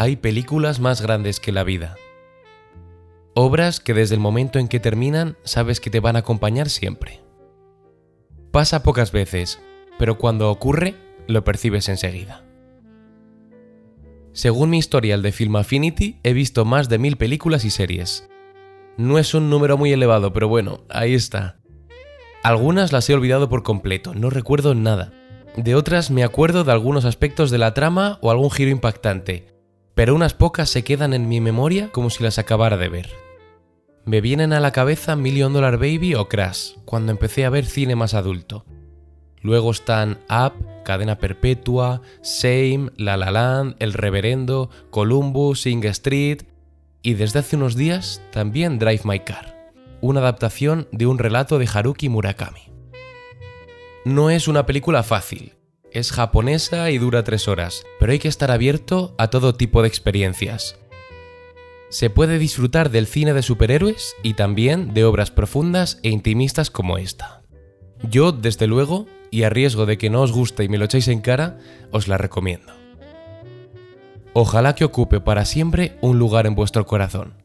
Hay películas más grandes que la vida. Obras que desde el momento en que terminan sabes que te van a acompañar siempre. Pasa pocas veces, pero cuando ocurre, lo percibes enseguida. Según mi historial de Film Affinity, he visto más de mil películas y series. No es un número muy elevado, pero bueno, ahí está. Algunas las he olvidado por completo, no recuerdo nada. De otras me acuerdo de algunos aspectos de la trama o algún giro impactante, pero unas pocas se quedan en mi memoria como si las acabara de ver. Me vienen a la cabeza Million Dollar Baby o Crash, cuando empecé a ver cine más adulto. Luego están Up, Cadena Perpetua, Same, La La Land, El Reverendo, Columbus, Sing Street y desde hace unos días también Drive My Car, una adaptación de un relato de Haruki Murakami. No es una película fácil, es japonesa y dura tres horas, pero hay que estar abierto a todo tipo de experiencias. Se puede disfrutar del cine de superhéroes y también de obras profundas e intimistas como esta. Yo, desde luego, y a riesgo de que no os guste y me lo echéis en cara, os la recomiendo. Ojalá que ocupe para siempre un lugar en vuestro corazón,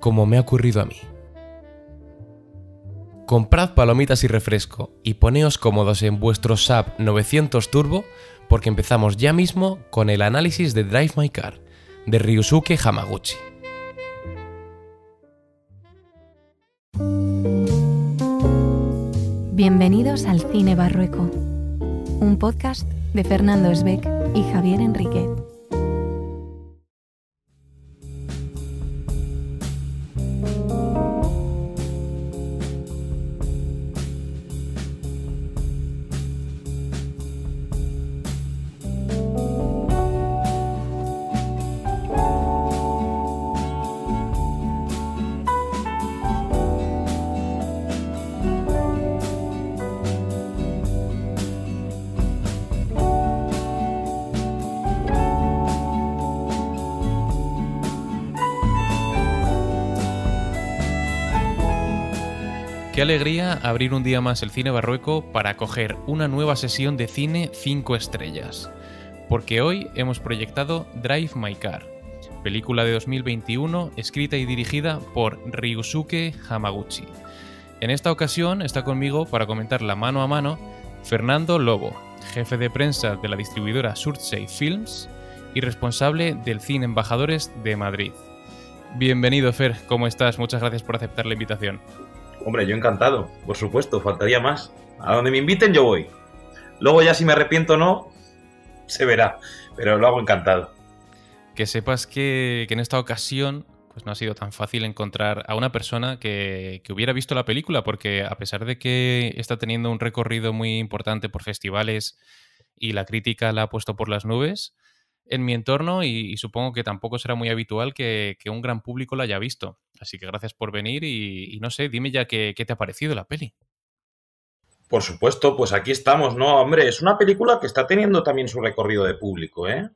como me ha ocurrido a mí. Comprad palomitas y refresco y poneos cómodos en vuestro SAP 900 Turbo porque empezamos ya mismo con el análisis de Drive My Car de Ryusuke Hamaguchi. Bienvenidos al Cine Barrueco, un podcast de Fernando Esbeck y Javier Enriquez. Qué alegría abrir un día más el Cine Barrueco para coger una nueva sesión de cine 5 estrellas. Porque hoy hemos proyectado Drive My Car, película de 2021 escrita y dirigida por Ryusuke Hamaguchi. En esta ocasión está conmigo para comentarla mano a mano Fernando Lobo, jefe de prensa de la distribuidora Surtsey Films y responsable del Cine Embajadores de Madrid. Bienvenido Fer, ¿cómo estás? Muchas gracias por aceptar la invitación. Hombre, yo encantado, por supuesto, faltaría más. A donde me inviten yo voy. Luego ya si me arrepiento o no, se verá, pero lo hago encantado. Que sepas que, en esta ocasión pues no ha sido tan fácil encontrar a una persona que, que, hubiera visto la película, porque a pesar de que está teniendo un recorrido muy importante por festivales y la crítica la ha puesto por las nubes, en mi entorno y, supongo que tampoco será muy habitual que, un gran público la haya visto. Así que gracias por venir y, no sé, dime ya qué, te ha parecido la peli. Por supuesto, pues aquí estamos, ¿no? Hombre, es una película que está teniendo también su recorrido de público, ¿eh?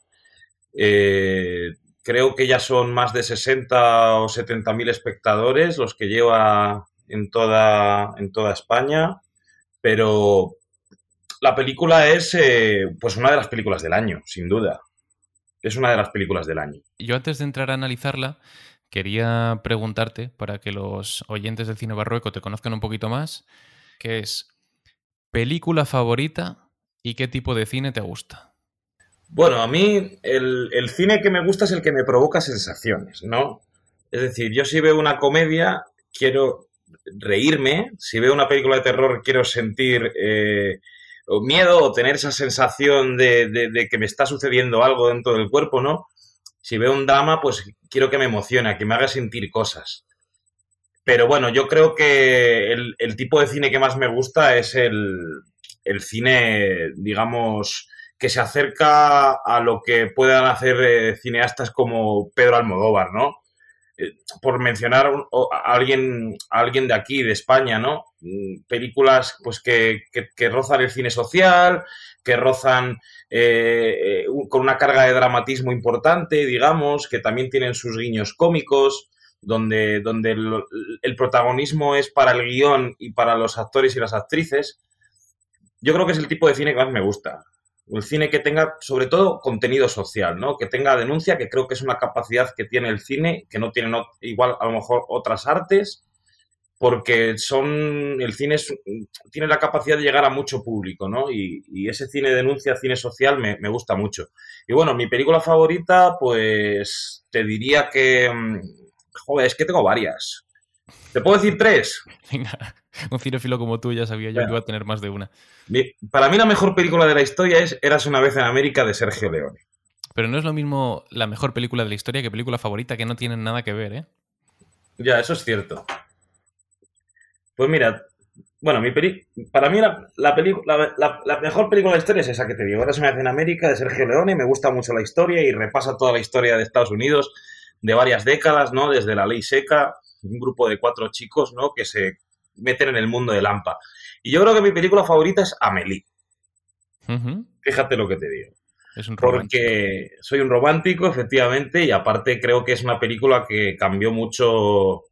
eh creo que ya son más de 60 o 70 mil espectadores los que lleva en toda, en toda España, pero la película es eh, pues una de las películas del año, sin duda es una de las películas del año. Yo antes de entrar a analizarla, quería preguntarte, para que los oyentes del cine barroco te conozcan un poquito más, ¿qué es película favorita y qué tipo de cine te gusta? Bueno, a mí el, el cine que me gusta es el que me provoca sensaciones, ¿no? Es decir, yo si veo una comedia, quiero reírme, si veo una película de terror, quiero sentir... Eh, o miedo o tener esa sensación de, que me está sucediendo algo dentro del cuerpo, ¿no? Si veo un drama, pues quiero que me emocione, que me haga sentir cosas. Pero bueno, yo creo que el, tipo de cine que más me gusta es el, el, cine, digamos, que se acerca a lo que puedan hacer eh, cineastas como Pedro Almodóvar, ¿no? Eh, por mencionar a alguien, alguien de aquí, de España, ¿no? Mm, películas pues que, rozan el cine social, que rozan eh, eh, con una carga de dramatismo importante, digamos, que también tienen sus guiños cómicos, donde, donde el, protagonismo es para el guion y para los actores y las actrices. yo creo que es el tipo de cine que más me gusta. Un cine que tenga, sobre todo, contenido social, ¿no? Que tenga denuncia, que creo que es una capacidad que tiene el cine, que no tienen igual a lo mejor otras artes, porque son el cine tiene la capacidad de llegar a mucho público, ¿no? Y, ese cine denuncia, cine social, me, me, gusta mucho. Y bueno, mi película favorita, pues te diría que, mm, joder, es que tengo varias. ¿Te puedo decir tres? Venga, un cinefilo como tú ya sabía yo que iba a tener más de una. Para mí la mejor película de la historia es Eras una vez en América de Sergio Leone. Pero no es lo mismo la mejor película de la historia que película favorita, que no tienen nada que ver, ¿eh? Ya, eso es cierto. Pues mira, bueno, mi para mí la, la, mejor película de la historia es esa que te digo, Eras una vez en América de Sergio Leone, me gusta mucho la historia y repasa toda la historia de Estados Unidos de varias décadas, ¿no? Desde la ley seca, un grupo de cuatro chicos, ¿no? Que se meten en el mundo de Lampa. Y yo creo que mi película favorita es Amelie. Fíjate lo que te digo. Es un Porque soy un romántico, efectivamente, y aparte creo que es una película que cambió mucho,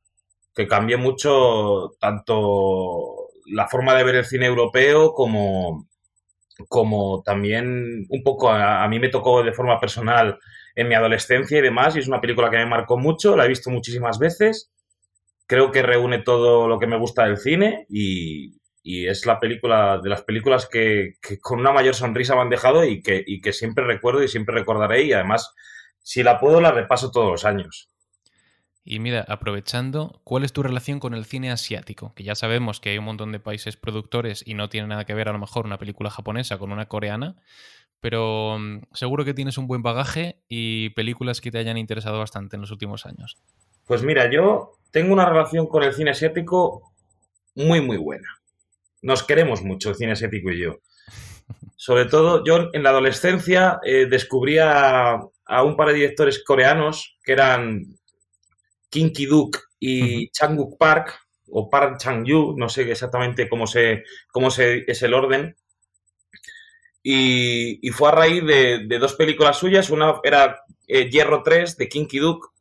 que cambió mucho tanto la forma de ver el cine europeo como, como también un poco a, a mí me tocó de forma personal en mi adolescencia y demás, y es una película que me marcó mucho, la he visto muchísimas veces creo que reúne todo lo que me gusta del cine y, es la película de las películas que, con una mayor sonrisa me han dejado y que, que siempre recuerdo y siempre recordaré y además si la puedo la repaso todos los años. Y mira, aprovechando, ¿cuál es tu relación con el cine asiático? Que ya sabemos que hay un montón de países productores y no tiene nada que ver a lo mejor una película japonesa con una coreana, pero mm, seguro que tienes un buen bagaje y películas que te hayan interesado bastante en los últimos años. Pues mira, yo tengo una relación con el cine asiático muy, muy buena. Nos queremos mucho, el cine asiático y yo. Sobre todo, yo en la adolescencia eh, descubrí a, un par de directores coreanos que eran Kim Ki-duk y Chang-wook Park, o Park Chang-yu, no sé exactamente cómo, se, cómo se, es el orden. Y, fue a raíz de, dos películas suyas. Una era eh, Hierro 3 de Kim Ki-duk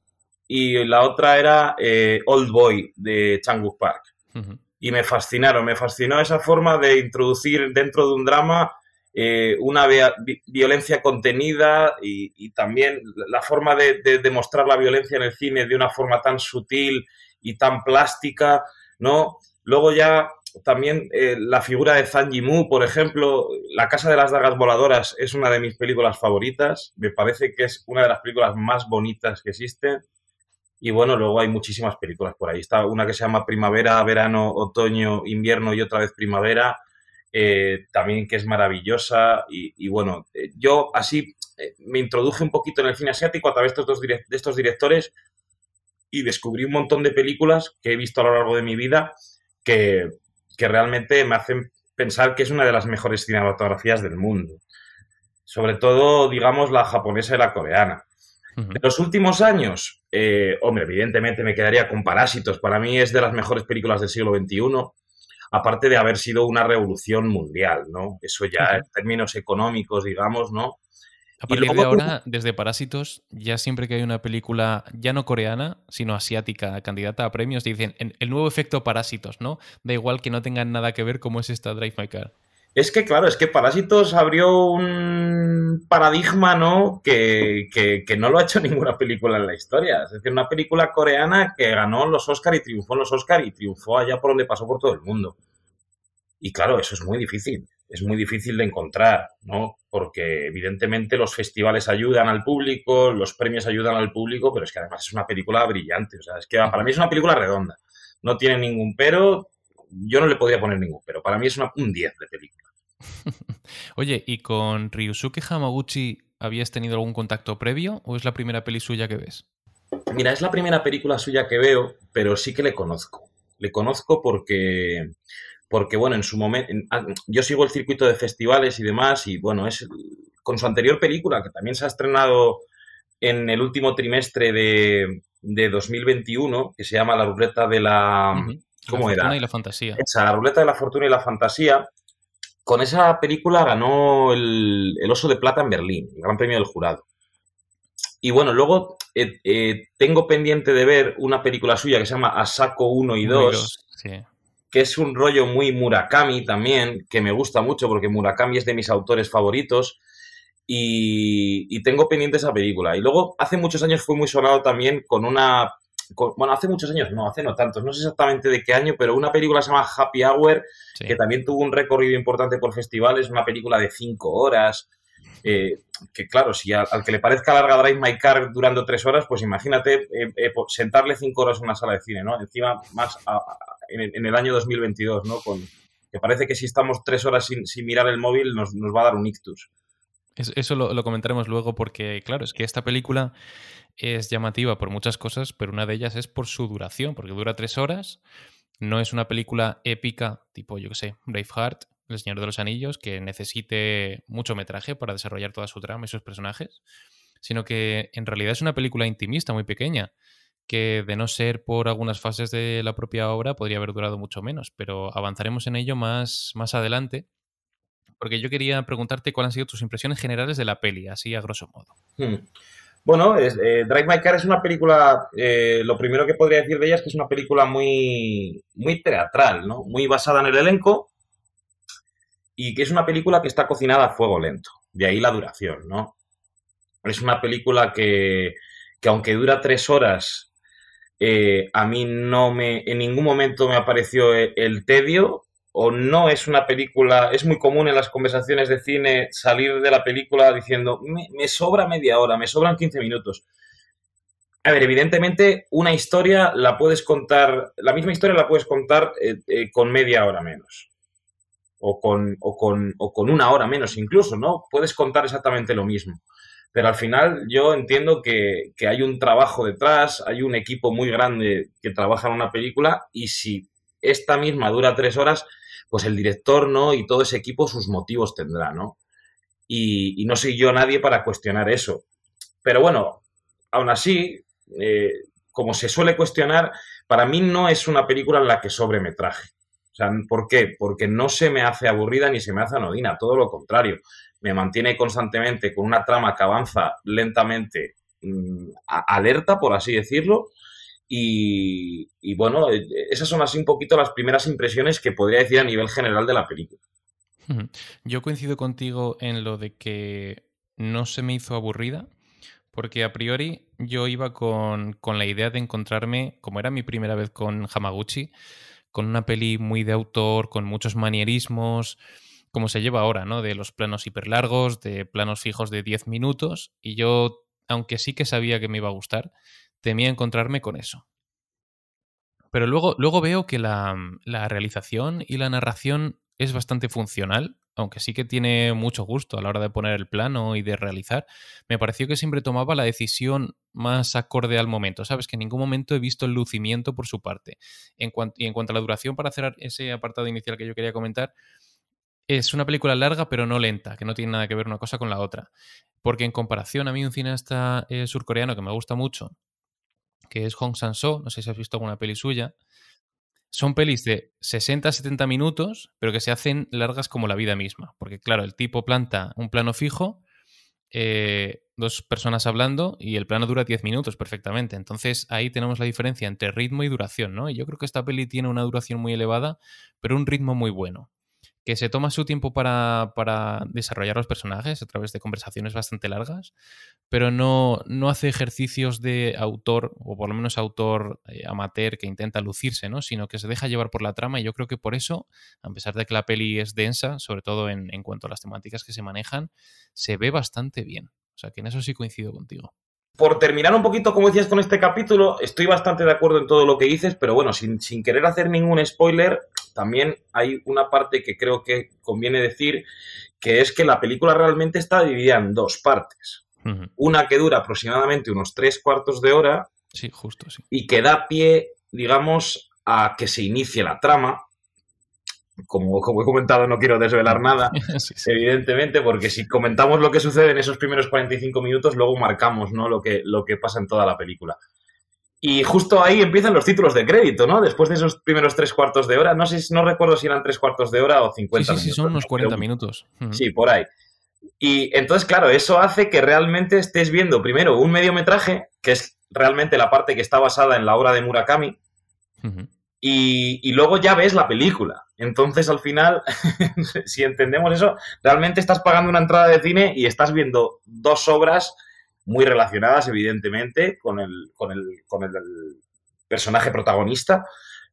y la otra era eh, Old Boy de Changwook Park. Y me fascinaron, me fascinó esa forma de introducir dentro de un drama eh, una violencia contenida y, también la forma de, demostrar la violencia en el cine de una forma tan sutil y tan plástica, ¿no? Luego ya también eh, la figura de Zhang Yimou, por ejemplo, La Casa de las Dagas Voladoras es una de mis películas favoritas, me parece que es una de las películas más bonitas que existen. Y bueno, luego hay muchísimas películas por ahí. Está una que se llama Primavera, Verano, Otoño, Invierno y otra vez Primavera, eh, también que es maravillosa. Y, bueno, eh, yo así eh, me introduje un poquito en el cine asiático a través de estos, de estos directores y descubrí un montón de películas que he visto a lo largo de mi vida que, que realmente me hacen pensar que es una de las mejores cinematografías del mundo. Sobre todo, digamos, la japonesa y la coreana. En los últimos años, eh, hombre, evidentemente me quedaría con Parásitos. Para mí es de las mejores películas del siglo XXI, aparte de haber sido una revolución mundial, ¿no? Eso ya en términos económicos, digamos, ¿no? A partir de ahora, desde Parásitos, ya siempre que hay una película ya no coreana, sino asiática, candidata a premios, dicen el nuevo efecto Parásitos, ¿no? Da igual que no tengan nada que ver cómo es esta Drive My Car. Es que, claro, es que Parásitos abrió un paradigma, ¿no? Que, no lo ha hecho ninguna película en la historia. Es decir, una película coreana que ganó los Oscar y triunfó en los Oscar y triunfó allá por donde pasó por todo el mundo. Y claro, eso es muy difícil. Es muy difícil de encontrar, ¿no? Porque evidentemente los festivales ayudan al público, los premios ayudan al público, pero es que además es una película brillante. O sea, es que para mí es una película redonda. No tiene ningún pero. Yo no le podría poner ningún pero. Para mí es una, un 10 de película. Oye, ¿y con Ryusuke Hamaguchi habías tenido algún contacto previo o es la primera peli suya que ves? Mira, es la primera película suya que veo, pero sí que le conozco. Le conozco porque, porque bueno, en su momento, ah, yo sigo el circuito de festivales y demás, y bueno, es con su anterior película, que también se ha estrenado en el último trimestre de, 2021, que se llama La ruleta de la... ¿Cómo la era? y la fantasía. Esa, La ruleta de la fortuna y la fantasía, con esa película ganó el, Oso de Plata en Berlín, el Gran Premio del Jurado. Y bueno, luego eh, eh, tengo pendiente de ver una película suya que se llama Asako 1 y 2. que es un rollo muy Murakami también, que me gusta mucho porque Murakami es de mis autores favoritos. Y, tengo pendiente esa película. Y luego, hace muchos años fue muy sonado también con una. Bueno, hace muchos años, no, hace no tantos, no sé exactamente de qué año, pero una película se llama Happy Hour, que también tuvo un recorrido importante por festivales, una película de cinco horas. Eh, que claro, si al, que le parezca larga Drive My Car durando tres horas, pues imagínate eh, eh, sentarle cinco horas en una sala de cine, ¿no? Encima, más en, el año 2022, ¿no? Con, que parece que si estamos tres horas sin, mirar el móvil nos, va a dar un ictus. Eso lo, comentaremos luego porque, claro, es que esta película es llamativa por muchas cosas, pero una de ellas es por su duración, porque dura tres horas. No es una película épica, tipo, yo qué sé, Braveheart, El Señor de los Anillos, que necesite mucho metraje para desarrollar toda su trama y sus personajes, sino que en realidad es una película intimista, muy pequeña, que de no ser por algunas fases de la propia obra podría haber durado mucho menos, pero avanzaremos en ello más, más adelante porque yo quería preguntarte cuáles han sido tus impresiones generales de la peli, así a grosso modo. Hmm. Bueno, eh, Drive My Car es una película, eh, lo primero que podría decir de ella es que es una película muy, muy teatral, ¿no? Muy basada en el elenco y que es una película que está cocinada a fuego lento, de ahí la duración, ¿no? Es una película que, que aunque dura tres horas, eh, a mí no me, en ningún momento me apareció el tedio, o no es una película, es muy común en las conversaciones de cine salir de la película diciendo, me, sobra media hora, me sobran 15 minutos. A ver, evidentemente una historia la puedes contar, la misma historia la puedes contar eh, eh, con media hora menos. O con, o, con, o con una hora menos incluso, ¿no? Puedes contar exactamente lo mismo. Pero al final yo entiendo que, que hay un trabajo detrás, hay un equipo muy grande que trabaja en una película y si esta misma dura tres horas, pues el director, ¿no? Y todo ese equipo sus motivos tendrá, ¿no? Y, no soy yo nadie para cuestionar eso. Pero bueno, aún así, eh, como se suele cuestionar, para mí no es una película en la que sobremetraje. O sea, ¿por qué? Porque no se me hace aburrida ni se me hace anodina, todo lo contrario. Me mantiene constantemente con una trama que avanza lentamente, mm, alerta, por así decirlo, y, bueno, eh, esas son así un poquito las primeras impresiones que podría decir a nivel general de la película. Yo coincido contigo en lo de que no se me hizo aburrida, porque a priori yo iba con, la idea de encontrarme, como era mi primera vez con Hamaguchi, con una peli muy de autor, con muchos manierismos, como se lleva ahora, ¿no? De los planos hiperlargos, de planos fijos de 10 minutos, y yo, aunque sí que sabía que me iba a gustar, temía encontrarme con eso. Pero luego, luego veo que la, la, realización y la narración es bastante funcional, aunque sí que tiene mucho gusto a la hora de poner el plano y de realizar. Me pareció que siempre tomaba la decisión más acorde al momento, ¿sabes? Que en ningún momento he visto el lucimiento por su parte. En y en cuanto a la duración, para cerrar ese apartado inicial que yo quería comentar, es una película larga pero no lenta, que no tiene nada que ver una cosa con la otra. Porque en comparación a mí un cineasta eh, surcoreano que me gusta mucho, que es Hong Sang-soo, no sé si has visto alguna peli suya. Son pelis de 60-70 minutos, pero que se hacen largas como la vida misma. Porque, claro, el tipo planta un plano fijo, eh, dos personas hablando, y el plano dura 10 minutos perfectamente. Entonces ahí tenemos la diferencia entre ritmo y duración, ¿no? Y yo creo que esta peli tiene una duración muy elevada, pero un ritmo muy bueno que se toma su tiempo para, desarrollar los personajes a través de conversaciones bastante largas, pero no, no hace ejercicios de autor, o por lo menos autor eh, amateur que intenta lucirse, ¿no? sino que se deja llevar por la trama y yo creo que por eso, a pesar de que la peli es densa, sobre todo en, en cuanto a las temáticas que se manejan, se ve bastante bien. O sea que en eso sí coincido contigo por terminar un poquito, como decías con este capítulo, estoy bastante de acuerdo en todo lo que dices, pero bueno, sin, sin, querer hacer ningún spoiler, también hay una parte que creo que conviene decir, que es que la película realmente está dividida en dos partes. Una que dura aproximadamente unos tres cuartos de hora. Sí, justo, sí. Y que da pie, digamos, a que se inicie la trama, como, como, he comentado, no quiero desvelar nada, evidentemente, porque si comentamos lo que sucede en esos primeros 45 minutos, luego marcamos ¿no? lo, que, lo que pasa en toda la película. Y justo ahí empiezan los títulos de crédito, ¿no? Después de esos primeros tres cuartos de hora, no sé, no recuerdo si eran tres cuartos de hora o 50 minutos. Sí, sí, son unos 40 minutos. Sí, por ahí. Y entonces, claro, eso hace que realmente estés viendo primero un mediometraje, que es realmente la parte que está basada en la obra de Murakami, y, luego ya ves la película. Entonces, al final, si entendemos eso, realmente estás pagando una entrada de cine y estás viendo dos obras muy relacionadas, evidentemente, con el, con el, personaje protagonista,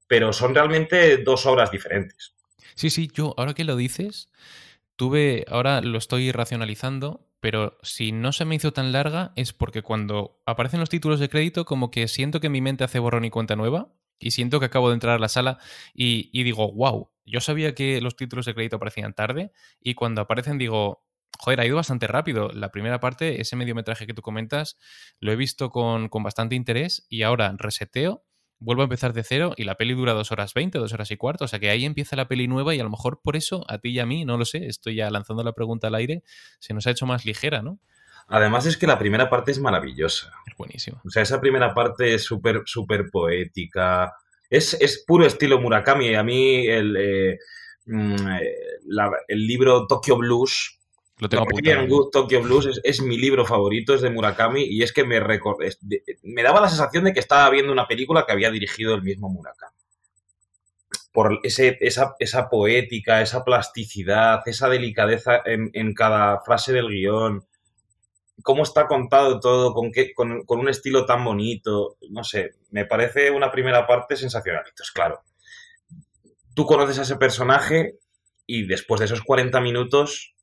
pero son realmente dos obras diferentes. Sí, sí, yo, ahora que lo dices, tuve, ahora lo estoy racionalizando, pero si no se me hizo tan larga es porque cuando aparecen los títulos de crédito, como que siento que mi mente hace borrón y cuenta nueva y siento que acabo de entrar a la sala y, digo, wow, yo sabía que los títulos de crédito aparecían tarde y cuando aparecen digo, joder, ha ido bastante rápido. La primera parte, ese mediometraje que tú comentas, lo he visto con, con bastante interés y ahora reseteo vuelvo a empezar de cero y la peli dura dos horas veinte, dos horas y cuarto, o sea que ahí empieza la peli nueva y a lo mejor por eso a ti y a mí, no lo sé, estoy ya lanzando la pregunta al aire, se nos ha hecho más ligera, ¿no? Además es que la primera parte es maravillosa. Es buenísima. O sea, esa primera parte es súper, súper poética. Es, es, puro estilo Murakami. A mí el, eh, mm, eh, el libro Tokyo Blues lo tengo Tokyo Blues es, mi libro favorito, es de Murakami, y es que me, me daba la sensación de que estaba viendo una película que había dirigido el mismo Murakami. Por ese, esa, esa, poética, esa plasticidad, esa delicadeza en, cada frase del guion, cómo está contado todo, con, qué, con, con, un estilo tan bonito, no sé, me parece una primera parte sensacional. Entonces, claro, tú conoces a ese personaje y después de esos 40 minutos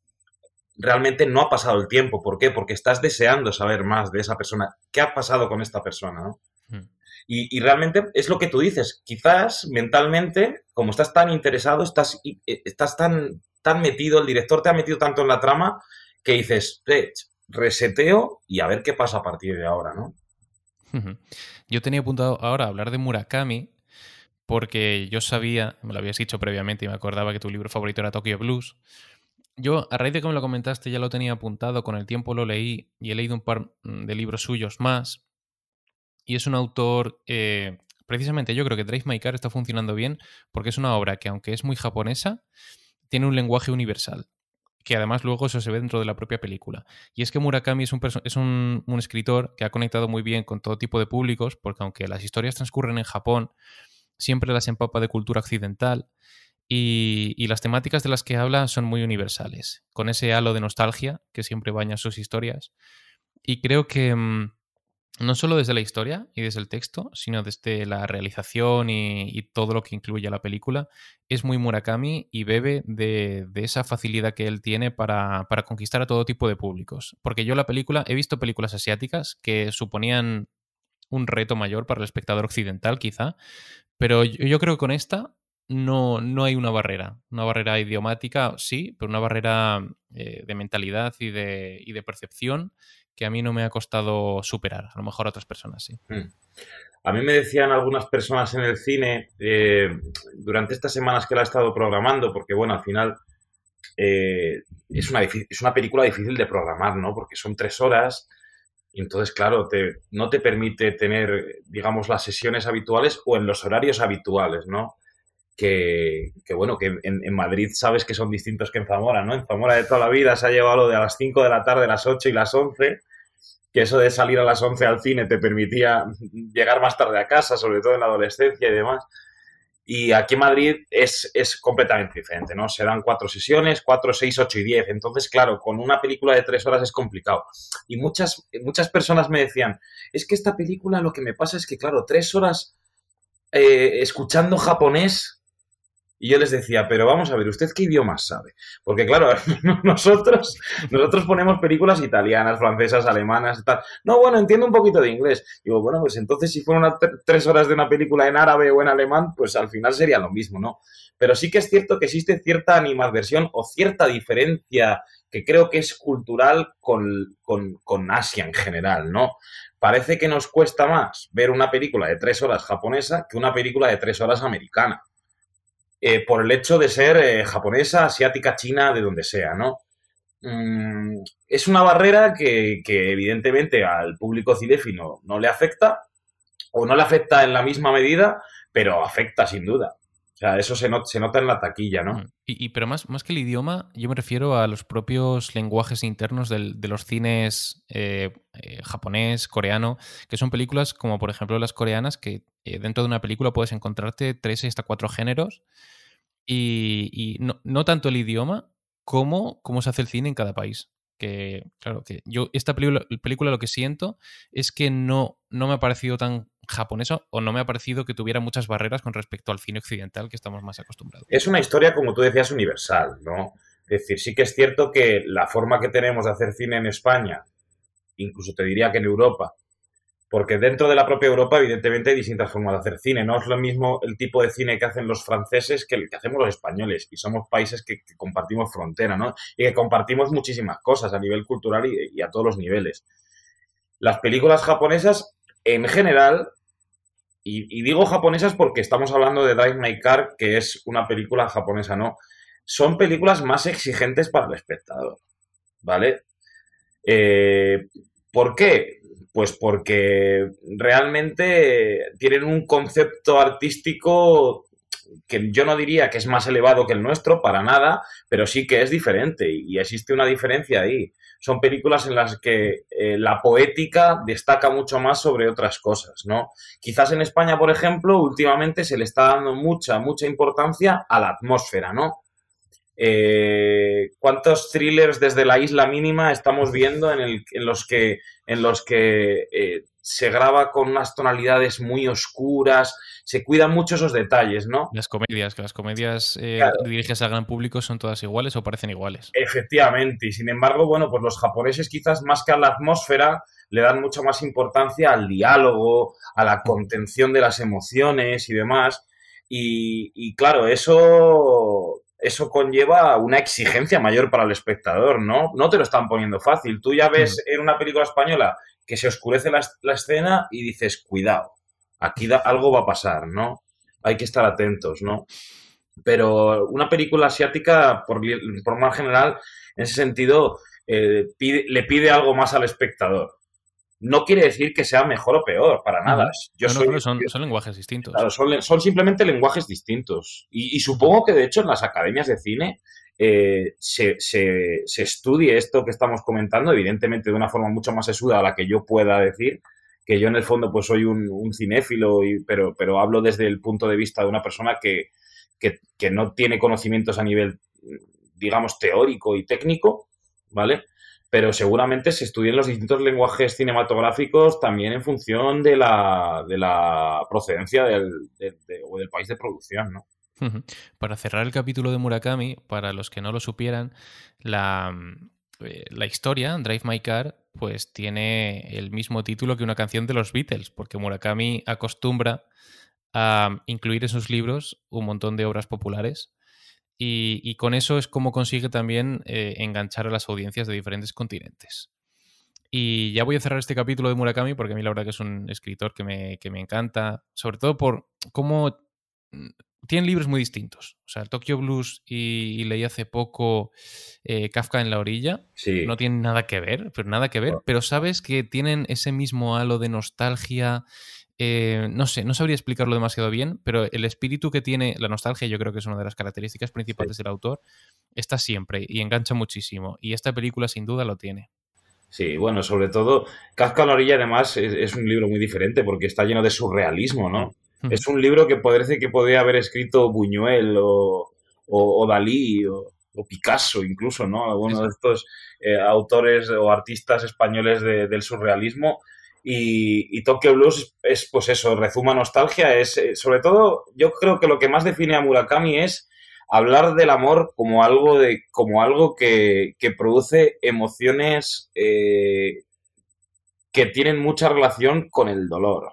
realmente no ha pasado el tiempo. ¿Por qué? Porque estás deseando saber más de esa persona. ¿Qué ha pasado con esta persona? ¿no? Hmm. Y, realmente es lo que tú dices. Quizás mentalmente, como estás tan interesado, estás, eh, estás tan, tan metido, el director te ha metido tanto en la trama que dices, reseteo y a ver qué pasa a partir de ahora, ¿no? Yo tenía apuntado ahora hablar de Murakami porque yo sabía, me lo habías dicho previamente y me acordaba que tu libro favorito era Tokyo Blues. Yo, a raíz de que me lo comentaste, ya lo tenía apuntado, con el tiempo lo leí y he leído un par mm, de libros suyos más. Y es un autor, eh, precisamente yo creo que Drive My Car está funcionando bien porque es una obra que, aunque es muy japonesa, tiene un lenguaje universal que además luego eso se ve dentro de la propia película. Y es que Murakami es, un, es un, un, escritor que ha conectado muy bien con todo tipo de públicos, porque aunque las historias transcurren en Japón, siempre las empapa de cultura occidental y, las temáticas de las que habla son muy universales, con ese halo de nostalgia que siempre baña sus historias. Y creo que mm, no solo desde la historia y desde el texto, sino desde la realización y, todo lo que incluye la película, es muy Murakami y bebe de, esa facilidad que él tiene para, conquistar a todo tipo de públicos. Porque yo la película, he visto películas asiáticas que suponían un reto mayor para el espectador occidental, quizá, pero yo creo que con esta no, no hay una barrera. Una barrera idiomática, sí, pero una barrera eh, de mentalidad y de, percepción que a mí no me ha costado superar. A lo mejor a otras personas sí. Hmm. A mí me decían algunas personas en el cine eh, durante estas semanas que la he estado programando, porque bueno, al final eh, es, una, es una película difícil de programar, ¿no? Porque son tres horas. Y entonces, claro, te, no te permite tener, digamos, las sesiones habituales o en los horarios habituales, ¿no? Que, bueno, que en, Madrid sabes que son distintos que en Zamora, ¿no? En Zamora de toda la vida se ha llevado lo de las 5 de la tarde, las 8 y las 11, que eso de salir a las 11 al cine te permitía llegar más tarde a casa, sobre todo en la adolescencia y demás. Y aquí en Madrid es, es completamente diferente, ¿no? Se dan cuatro sesiones, cuatro, seis, ocho y diez. Entonces, claro, con una película de tres horas es complicado. Y muchas, muchas personas me decían, es que esta película lo que me pasa es que, claro, tres horas eh, escuchando japonés y yo les decía, pero vamos a ver, ¿usted qué idiomas sabe? Porque claro, nosotros, nosotros ponemos películas italianas, francesas, alemanas tal. No, bueno, entiendo un poquito de inglés. Digo, bueno, pues entonces si fueran tres horas de una película en árabe o en alemán, pues al final sería lo mismo, ¿no? Pero sí que es cierto que existe cierta animadversión o cierta diferencia que creo que es cultural con, con, con Asia en general, ¿no? Parece que nos cuesta más ver una película de tres horas japonesa que una película de tres horas americana. Eh, por el hecho de ser eh, japonesa, asiática, china, de donde sea, ¿no? Mm, es una barrera que, evidentemente al público cinéfilo no le afecta, o no le afecta en la misma medida, pero afecta sin duda. O sea, eso se, se nota en la taquilla, ¿no? Mm. Y, pero más, más que el idioma, yo me refiero a los propios lenguajes internos de los cines eh, eh, japonés, coreano, que son películas como por ejemplo las coreanas, que eh, dentro de una película puedes encontrarte tres hasta cuatro géneros y, no, tanto el idioma como cómo se hace el cine en cada país. Que, claro, que yo esta película, película lo que siento es que no, no me ha parecido tan japonesa o no me ha parecido que tuviera muchas barreras con respecto al cine occidental que estamos más acostumbrados. Es una historia, como tú decías, universal, ¿no? Es decir, sí que es cierto que la forma que tenemos de hacer cine en España, incluso te diría que en Europa, porque dentro de la propia Europa, evidentemente, hay distintas formas de hacer cine. No es lo mismo el tipo de cine que hacen los franceses que el que hacemos los españoles. Y somos países que, compartimos frontera, ¿no? Y que compartimos muchísimas cosas a nivel cultural y, a todos los niveles. Las películas japonesas, en general, y, y, digo japonesas porque estamos hablando de Drive My Car, que es una película japonesa, ¿no? son películas más exigentes para el espectador, ¿vale? Eh, ¿Por qué? Pues porque realmente tienen un concepto artístico que yo no diría que es más elevado que el nuestro, para nada, pero sí que es diferente y existe una diferencia ahí. Son películas en las que eh, la poética destaca mucho más sobre otras cosas, ¿no? Quizás en España, por ejemplo, últimamente se le está dando mucha, mucha importancia a la atmósfera, ¿no? Eh, ¿Cuántos thrillers desde la isla mínima estamos viendo en, los que, en los que eh, se graba con unas tonalidades muy oscuras? Se cuidan mucho esos detalles, ¿no? Las comedias, que las comedias eh, dirigidas al gran público son todas iguales o parecen iguales. Efectivamente, y sin embargo, bueno, pues los japoneses quizás más que a la atmósfera le dan mucha más importancia al diálogo, a la contención de las emociones y demás. Y, y claro, eso eso conlleva una exigencia mayor para el espectador, ¿no? No te lo están poniendo fácil. Tú ya ves mm. en una película española que se oscurece la, escena y dices, cuidado, aquí algo va a pasar, ¿no? Hay que estar atentos, ¿no? Pero una película asiática, por, por más general, en ese sentido, eh, le pide algo más al espectador no quiere decir que sea mejor o peor, para nada. Yo son, lenguajes distintos. Claro, son, simplemente lenguajes distintos. Y, supongo que, de hecho, en las academias de cine eh, se, estudie esto que estamos comentando, evidentemente de una forma mucho más sesuda a la que yo pueda decir, que yo en el fondo pues soy un, cinéfilo, y, pero, pero hablo desde el punto de vista de una persona que, que no tiene conocimientos a nivel, digamos, teórico y técnico, ¿vale? Pero seguramente se estudien los distintos lenguajes cinematográficos también en función de la, de la procedencia del, o del país de producción, ¿no? Para cerrar el capítulo de Murakami, para los que no lo supieran, la, eh, la historia, Drive My Car, pues tiene el mismo título que una canción de los Beatles, porque Murakami acostumbra a incluir en sus libros un montón de obras populares y, con eso es como consigue también eh, enganchar a las audiencias de diferentes continentes. Y ya voy a cerrar este capítulo de Murakami porque a mí la verdad que es un escritor que me, encanta, sobre todo por cómo mm, tienen libros muy distintos. O sea, Tokyo Blues y, leí hace poco eh, Kafka en la orilla. No tienen nada que ver, pero nada que ver. Pero sabes que tienen ese mismo halo de nostalgia, eh, no sé, no sabría explicarlo demasiado bien, pero el espíritu que tiene la nostalgia, yo creo que es una de las características principales del autor, está siempre y engancha muchísimo. Y esta película sin duda lo tiene. Sí, bueno, sobre todo, Kafka en la orilla además es, un libro muy diferente porque está lleno de surrealismo, ¿no? Es un libro que parece que podría haber escrito Buñuel o, Dalí o, Picasso incluso, ¿no? Algunos de estos eh, autores o artistas españoles del surrealismo y, Tokyo Blues es, pues eso, rezuma nostalgia. Es, eh, sobre todo, yo creo que lo que más define a Murakami es hablar del amor como algo, de, como algo que, produce emociones eh, que tienen mucha relación con el dolor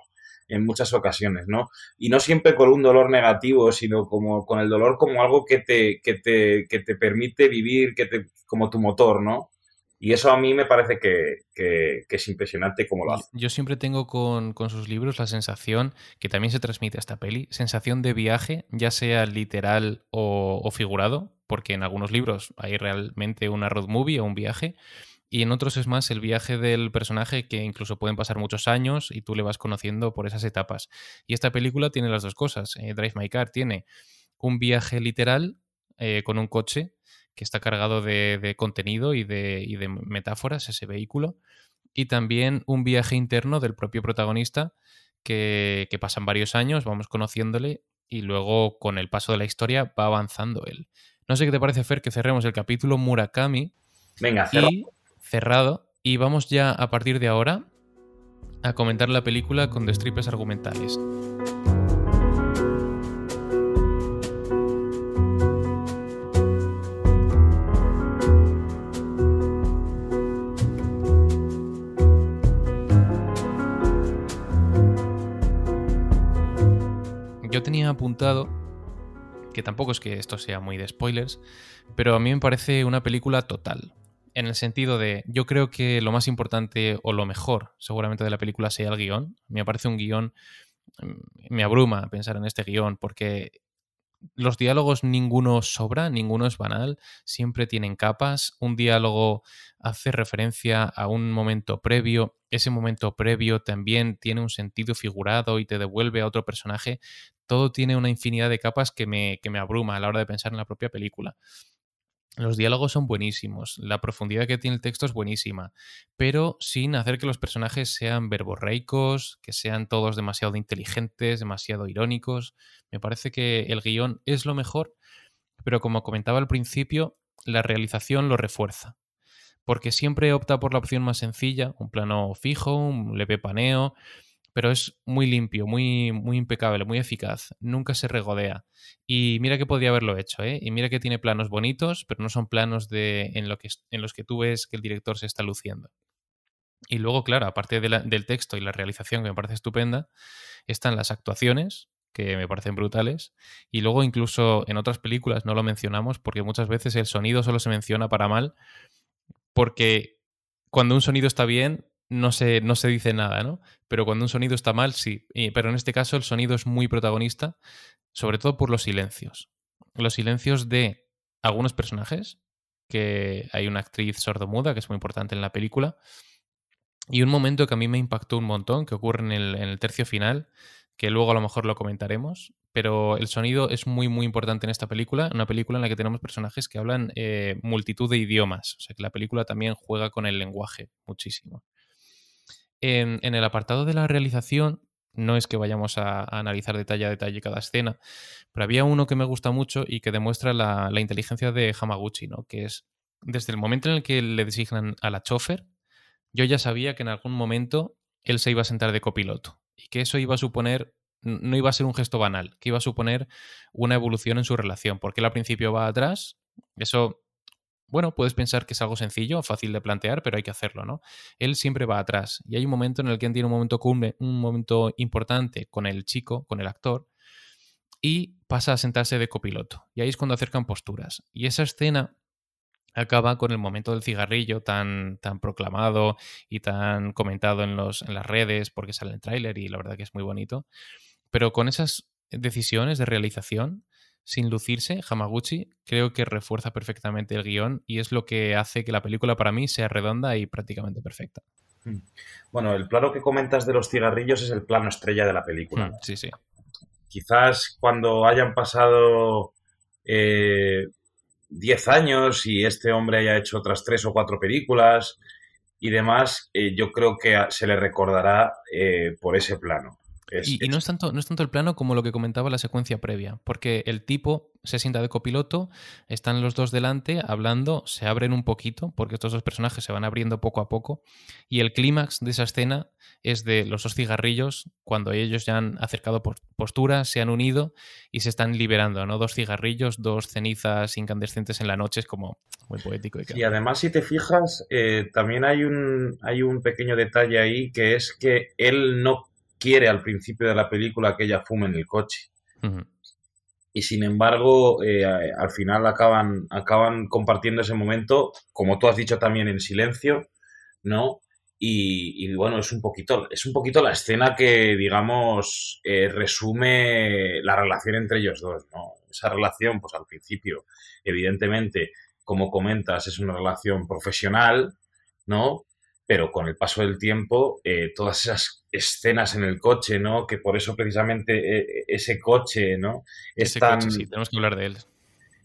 en muchas ocasiones, ¿no? Y no siempre con un dolor negativo, sino como con el dolor como algo que te, que te, que te permite vivir, que te, como tu motor, ¿no? Y eso a mí me parece que, es impresionante como lo hace. Yo siempre tengo con, sus libros la sensación, que también se transmite a esta peli, sensación de viaje, ya sea literal o, figurado, porque en algunos libros hay realmente una road movie o un viaje, y en otros es más el viaje del personaje que incluso pueden pasar muchos años y tú le vas conociendo por esas etapas. Y esta película tiene las dos cosas. Eh, Drive My Car tiene un viaje literal eh, con un coche que está cargado de, contenido y de, metáforas, ese vehículo. y también un viaje interno del propio protagonista que, que pasan varios años, vamos conociéndole y luego con el paso de la historia va avanzando él. No sé qué te parece, Fer, que cerremos el capítulo Murakami. Venga, y cerrado. Y vamos ya a partir de ahora a comentar la película con destripes argumentales. Tenía apuntado, que tampoco es que esto sea muy de spoilers, pero a mí me parece una película total en el sentido de, yo creo que lo más importante o lo mejor seguramente de la película sea el guion. Me parece un guion, mm, me abruma pensar en este guion porque los diálogos ninguno sobra, ninguno es banal, siempre tienen capas. Un diálogo hace referencia a un momento previo, ese momento previo también tiene un sentido figurado y te devuelve a otro personaje. Todo tiene una infinidad de capas que me, abruma a la hora de pensar en la propia película. Los diálogos son buenísimos, la profundidad que tiene el texto es buenísima, pero sin hacer que los personajes sean verborreicos, que sean todos demasiado inteligentes, demasiado irónicos. Me parece que el guion es lo mejor, pero como comentaba al principio, la realización lo refuerza, porque siempre opta por la opción más sencilla, un plano fijo, un leve paneo, pero es muy limpio, muy, muy impecable, muy eficaz, nunca se regodea. Y mira que podría haberlo hecho, ¿eh? Y mira que tiene planos bonitos, pero no son planos de, en, que, en los que tú ves que el director se está luciendo. Y luego, claro, aparte del texto y la realización, que me parece estupenda, están las actuaciones, que me parecen brutales. Y luego incluso en otras películas no lo mencionamos porque muchas veces el sonido solo se menciona para mal, porque cuando un sonido está bien, no se, no se dice nada, ¿no? Pero cuando un sonido está mal, sí. pero en este caso el sonido es muy protagonista, sobre todo por los silencios. Los silencios de algunos personajes, que hay una actriz sordomuda, que es muy importante en la película, y un momento que a mí me impactó un montón, que ocurre en el, tercio final, que luego a lo mejor lo comentaremos, pero el sonido es muy, muy importante en esta película, una película en la que tenemos personajes que hablan eh, multitud de idiomas, o sea que la película también juega con el lenguaje muchísimo. En, el apartado de la realización, no es que vayamos a, analizar detalle a detalle cada escena, pero había uno que me gusta mucho y que demuestra la, inteligencia de Hamaguchi, ¿no? Que es desde el momento en el que le designan a la chofer, yo ya sabía que en algún momento él se iba a sentar de copiloto y que eso iba a suponer, no iba a ser un gesto banal, que iba a suponer una evolución en su relación, porque él al principio va atrás, eso bueno, puedes pensar que es algo sencillo, fácil de plantear, pero hay que hacerlo, ¿no? Él siempre va atrás y hay un momento en el que tiene un momento cumbre, un momento importante con el chico, con el actor, y pasa a sentarse de copiloto. Y ahí es cuando acercan posturas. Y esa escena acaba con el momento del cigarrillo tan, tan proclamado y tan comentado en, los, en las redes porque sale el tráiler y la verdad que es muy bonito. Pero con esas decisiones de realización sin lucirse, Hamaguchi creo que refuerza perfectamente el guion y es lo que hace que la película para mí sea redonda y prácticamente perfecta. Hmm. Bueno, el plano que comentas de los cigarrillos es el plano estrella de la película. Hmm, sí, sí. Quizás cuando hayan pasado 10 eh, años y este hombre haya hecho otras tres o cuatro películas y demás, eh, yo creo que se le recordará eh, por ese plano y, no, es tanto, no es tanto el plano como lo que comentaba la secuencia previa, porque el tipo se sienta de copiloto, están los dos delante hablando, se abren un poquito, porque estos dos personajes se van abriendo poco a poco, y el clímax de esa escena es de los dos cigarrillos, cuando ellos ya han acercado posturas, se han unido y se están liberando, ¿no? Dos cigarrillos, dos cenizas incandescentes en la noche, es como muy poético. Y, además, si te fijas, eh, también hay un, hay un pequeño detalle ahí, que es que él no quiere al principio de la película que ella fume en el coche. Y sin embargo, eh, al final acaban, acaban compartiendo ese momento, como tú has dicho también, en silencio, ¿no? Y, bueno, es un poquito, es un poquito la escena que, digamos, eh, resume la relación entre ellos dos, ¿no? Esa relación, pues al principio, evidentemente, como comentas, es una relación profesional, ¿no? Pero con el paso del tiempo, eh, todas esas escenas en el coche, ¿no? Que por eso precisamente eh, ese coche, ¿no? Es tan... sí, tenemos que hablar de él.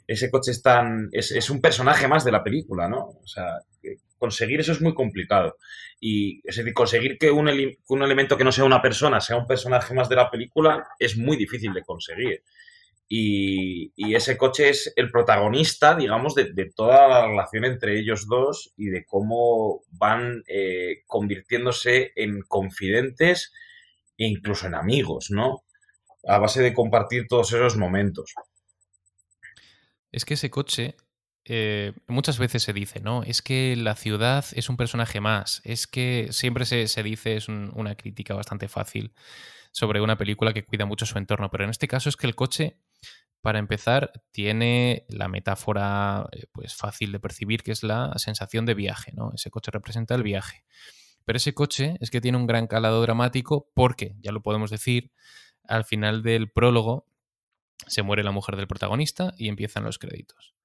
Ese coche es tan... Es, un personaje más de la película, ¿no? O sea, conseguir eso es muy complicado. Y es decir, conseguir que un, un, elemento que no sea una persona sea un personaje más de la película es muy difícil de conseguir. Y, ese coche es el protagonista, digamos, de, toda la relación entre ellos dos y de cómo van eh, convirtiéndose en confidentes e incluso en amigos, ¿no? A base de compartir todos esos momentos. Es que ese coche eh, muchas veces se dice, ¿no? Es que la ciudad es un personaje más. Es que siempre se, dice, es una crítica bastante fácil sobre una película que cuida mucho su entorno. Pero en este caso es que el coche, para empezar, tiene la metáfora eh, pues, fácil de percibir, que es la sensación de viaje, ¿no? Ese coche representa el viaje. Pero ese coche es que tiene un gran calado dramático porque, ya lo podemos decir, al final del prólogo se muere la mujer del protagonista y empiezan los créditos.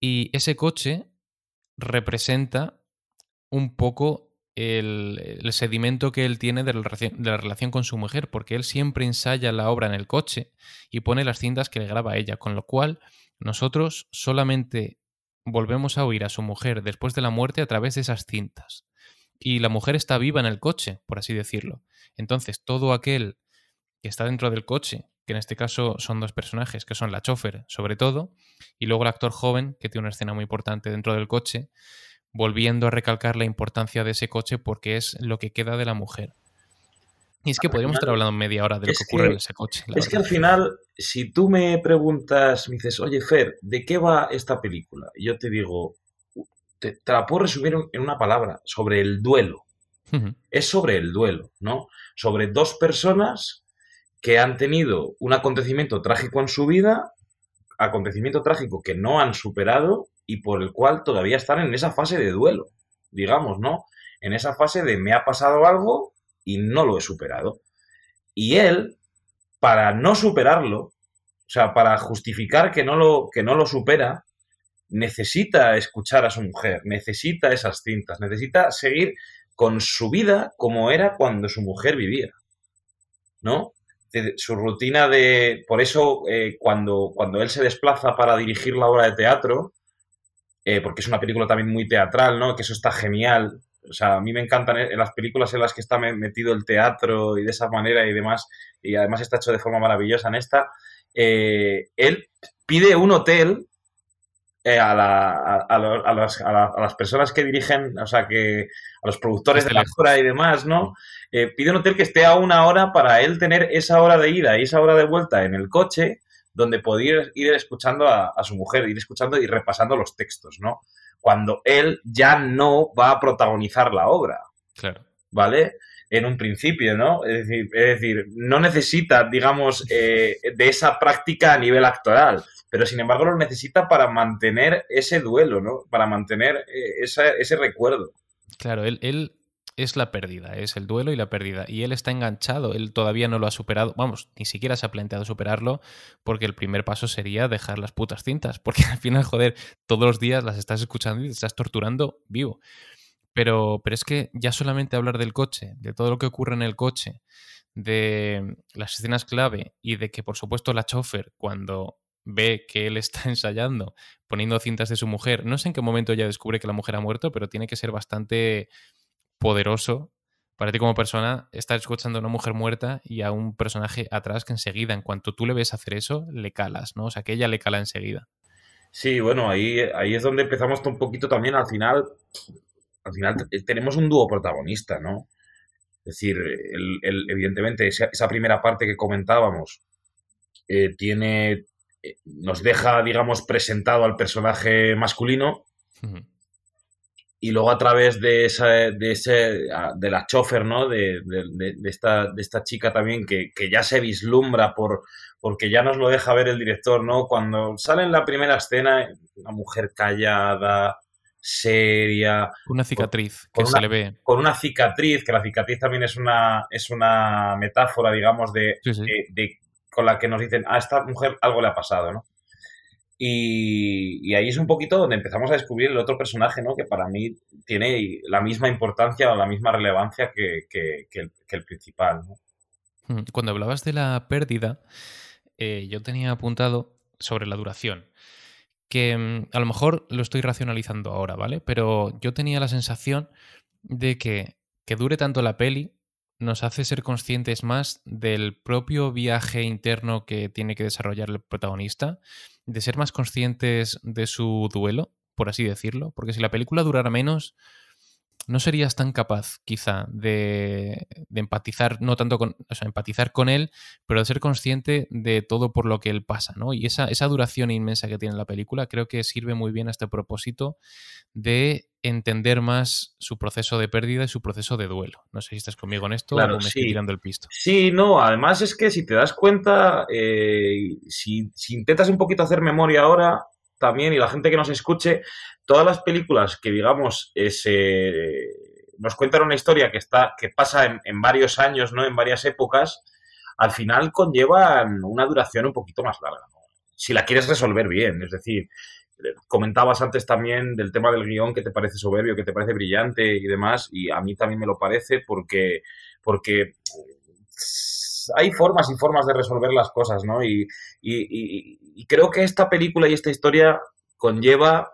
Y ese coche representa un poco el, sedimento que él tiene de la, relación con su mujer, porque él siempre ensaya la obra en el coche y pone las cintas que le graba a ella, con lo cual nosotros solamente volvemos a oír a su mujer después de la muerte a través de esas cintas. Y la mujer está viva en el coche, por así decirlo. Entonces, todo aquel que está dentro del coche que en este caso son dos personajes, que son la chofer, sobre todo, y luego el actor joven, que tiene una escena muy importante dentro del coche, volviendo a recalcar la importancia de ese coche porque es lo que queda de la mujer. Y es que podríamos estar hablando media hora de lo que ocurre en ese coche. Es que al final, si tú me preguntas, me dices, oye Fer, ¿de qué va esta película? Y yo te digo, te, la puedo resumir en una palabra, sobre el duelo. Es sobre el duelo, ¿no? Sobre dos personas que han tenido un acontecimiento trágico en su vida, acontecimiento trágico que no han superado y por el cual todavía están en esa fase de duelo, digamos, ¿no? En esa fase de me ha pasado algo y no lo he superado. Y él, para no superarlo, o sea, para justificar que no lo, que no lo supera, necesita escuchar a su mujer, necesita esas cintas, necesita seguir con su vida como era cuando su mujer vivía. ¿No? su rutina de... Por eso, eh, cuando, cuando él se desplaza para dirigir la obra de teatro, eh, porque es una película también muy teatral, ¿no? Que eso está genial. O sea, a mí me encantan eh, las películas en las que está metido el teatro y de esa manera y demás, y además está hecho de forma maravillosa en esta. él pide un hotel a, las, personas que dirigen, o sea, que a los productores de la obra y demás, ¿no? Eh, pide un hotel que esté a una hora para él tener esa hora de ida y esa hora de vuelta en el coche, donde poder ir escuchando a, su mujer, ir escuchando y repasando los textos, ¿no? Cuando él ya no va a protagonizar la obra. Claro. ¿Vale? En un principio, ¿no? Es decir, es decir no necesita, digamos, eh, de esa práctica a nivel actoral, pero sin embargo lo necesita para mantener ese duelo, ¿no? Para mantener eh, ese recuerdo. Claro, él, él es la pérdida, es el duelo y la pérdida. Y él está enganchado, él todavía no lo ha superado, vamos, ni siquiera se ha planteado superarlo, porque el primer paso sería dejar las putas cintas, porque al final, joder, todos los días las estás escuchando y te estás torturando vivo. Pero, pero es que ya solamente hablar del coche, de todo lo que ocurre en el coche, de las escenas clave y de que, por supuesto, la chofer, cuando ve que él está ensayando, poniendo cintas de su mujer, no sé en qué momento ya descubre que la mujer ha muerto, pero tiene que ser bastante poderoso para ti como persona estar escuchando a una mujer muerta y a un personaje atrás que enseguida, en cuanto tú le ves hacer eso, le calas, ¿no? O sea, que ella le cala enseguida. Sí, bueno, ahí, ahí es donde empezamos un poquito también al final. Al final tenemos un dúo protagonista, ¿no? Es decir, evidentemente esa, primera parte que comentábamos eh, tiene, eh, nos deja, digamos, presentado al personaje masculino y luego a través de esa, de ese, de la chofer, ¿no? De, esta, de esta chica también que, ya se vislumbra por, porque ya nos lo deja ver el director, ¿no? Cuando sale en la primera escena, una mujer callada, seria. Una cicatriz que se le ve. Con una cicatriz, que la cicatriz también es una, es una metáfora, digamos, de, de, con la que nos dicen, a esta mujer algo le ha pasado, ¿no? Y, ahí es un poquito donde empezamos a descubrir el otro personaje, ¿no? Que para mí tiene la misma importancia o la misma relevancia que, el, principal, hmm, Cuando hablabas de la pérdida, eh, yo tenía apuntado sobre la duración, que mm, a lo mejor lo estoy racionalizando ahora, ¿vale? Pero yo tenía la sensación de que que dure tanto la peli nos hace ser conscientes más del propio viaje interno que tiene que desarrollar el protagonista, de ser más conscientes de su duelo, por así decirlo, porque si la película durara menos, no serías tan capaz, quizá, de, empatizar, no tanto con, o sea, empatizar con él, pero de ser consciente de todo por lo que él pasa, ¿no? Y esa, esa duración inmensa que tiene la película creo que sirve muy bien a este propósito de entender más su proceso de pérdida y su proceso de duelo. No sé si estás conmigo en esto o me estoy tirando el pisto. Sí, no, además es que si te das cuenta, eh, si, si intentas un poquito hacer memoria ahora, también, y la gente que nos escuche, todas las películas que, digamos, nos cuentan una historia que, está, que pasa en, varios años, ¿no? En varias épocas, al final conllevan una duración un poquito más larga, Si la quieres resolver bien, es decir, comentabas antes también del tema del guion que te parece soberbio, que te parece brillante y demás, y a mí también me lo parece porque, porque hay formas y formas de resolver las cosas, ¿no? Y, creo que esta película y esta historia conlleva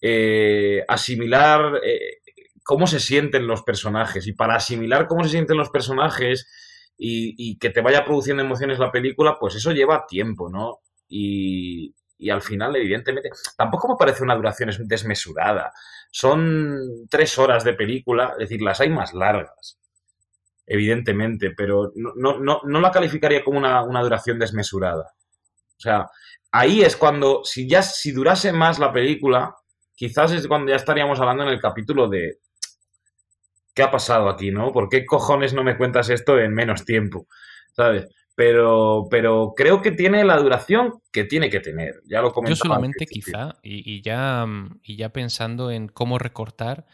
eh, asimilar eh, cómo se sienten los personajes. Y para asimilar cómo se sienten los personajes y, que te vaya produciendo emociones la película, pues eso lleva tiempo, ¿no? Y, al final, evidentemente, tampoco me parece una duración desmesurada. Son tres horas de película, es decir, las hay más largas, evidentemente, pero no, no, no la calificaría como una, una, duración desmesurada. O sea, ahí es cuando, si ya si durase más la película, quizás es cuando ya estaríamos hablando en el capítulo de ¿qué ha pasado aquí, no? ¿Por qué cojones no me cuentas esto en menos tiempo? ¿Sabes? Pero, pero creo que tiene la duración que tiene que tener. Ya lo Yo solamente quizá, y, ya, y ya pensando en cómo recortar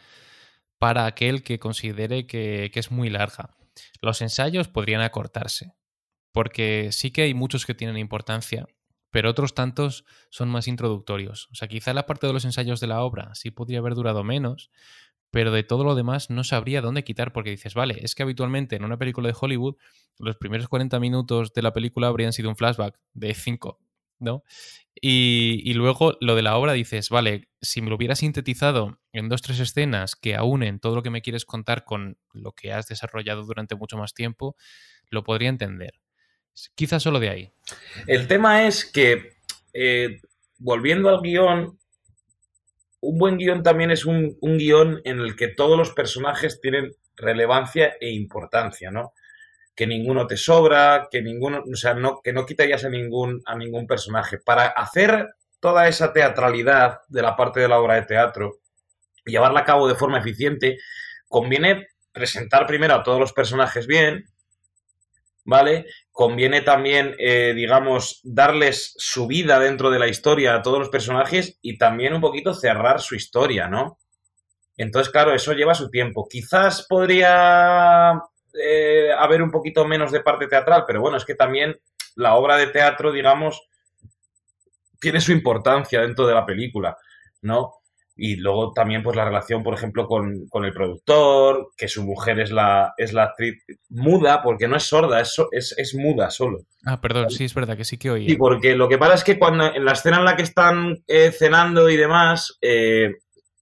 para aquel que considere que, que es muy larga. Los ensayos podrían acortarse, porque sí que hay muchos que tienen importancia, pero otros tantos son más introductorios. O sea, quizá la parte de los ensayos de la obra sí podría haber durado menos, pero de todo lo demás no sabría dónde quitar porque dices, vale, es que habitualmente en una película de Hollywood los primeros 40 minutos de la película habrían sido un flashback de 5, ¿no? Y, y, luego lo de la obra dices, vale, si me lo hubiera sintetizado en dos, tres escenas que aúnen todo lo que me quieres contar con lo que has desarrollado durante mucho más tiempo, lo podría entender. Quizás solo de ahí. El tema es que, eh, volviendo al guion, un buen guion también es un, guion en el que todos los personajes tienen relevancia e importancia, ¿no? Que ninguno te sobra, que ninguno, o sea, no, que no quitarías a ningún, a ningún personaje. Para hacer toda esa teatralidad de la parte de la obra de teatro y llevarla a cabo de forma eficiente, conviene presentar primero a todos los personajes bien, ¿vale? Conviene también, eh, digamos, darles su vida dentro de la historia a todos los personajes y también un poquito cerrar su historia, ¿no? Entonces, claro, eso lleva su tiempo. Quizás podría eh, haber un poquito menos de parte teatral, pero bueno, es que también la obra de teatro, digamos, tiene su importancia dentro de la película, ¿no? y luego también pues la relación, por ejemplo, con, el productor, que su mujer es la, es la actriz muda, porque no es sorda, es, es, muda solo. Ah, perdón, sí, es verdad que sí que oye. Sí, porque lo que pasa es que cuando en la escena en la que están eh, cenando y demás, eh,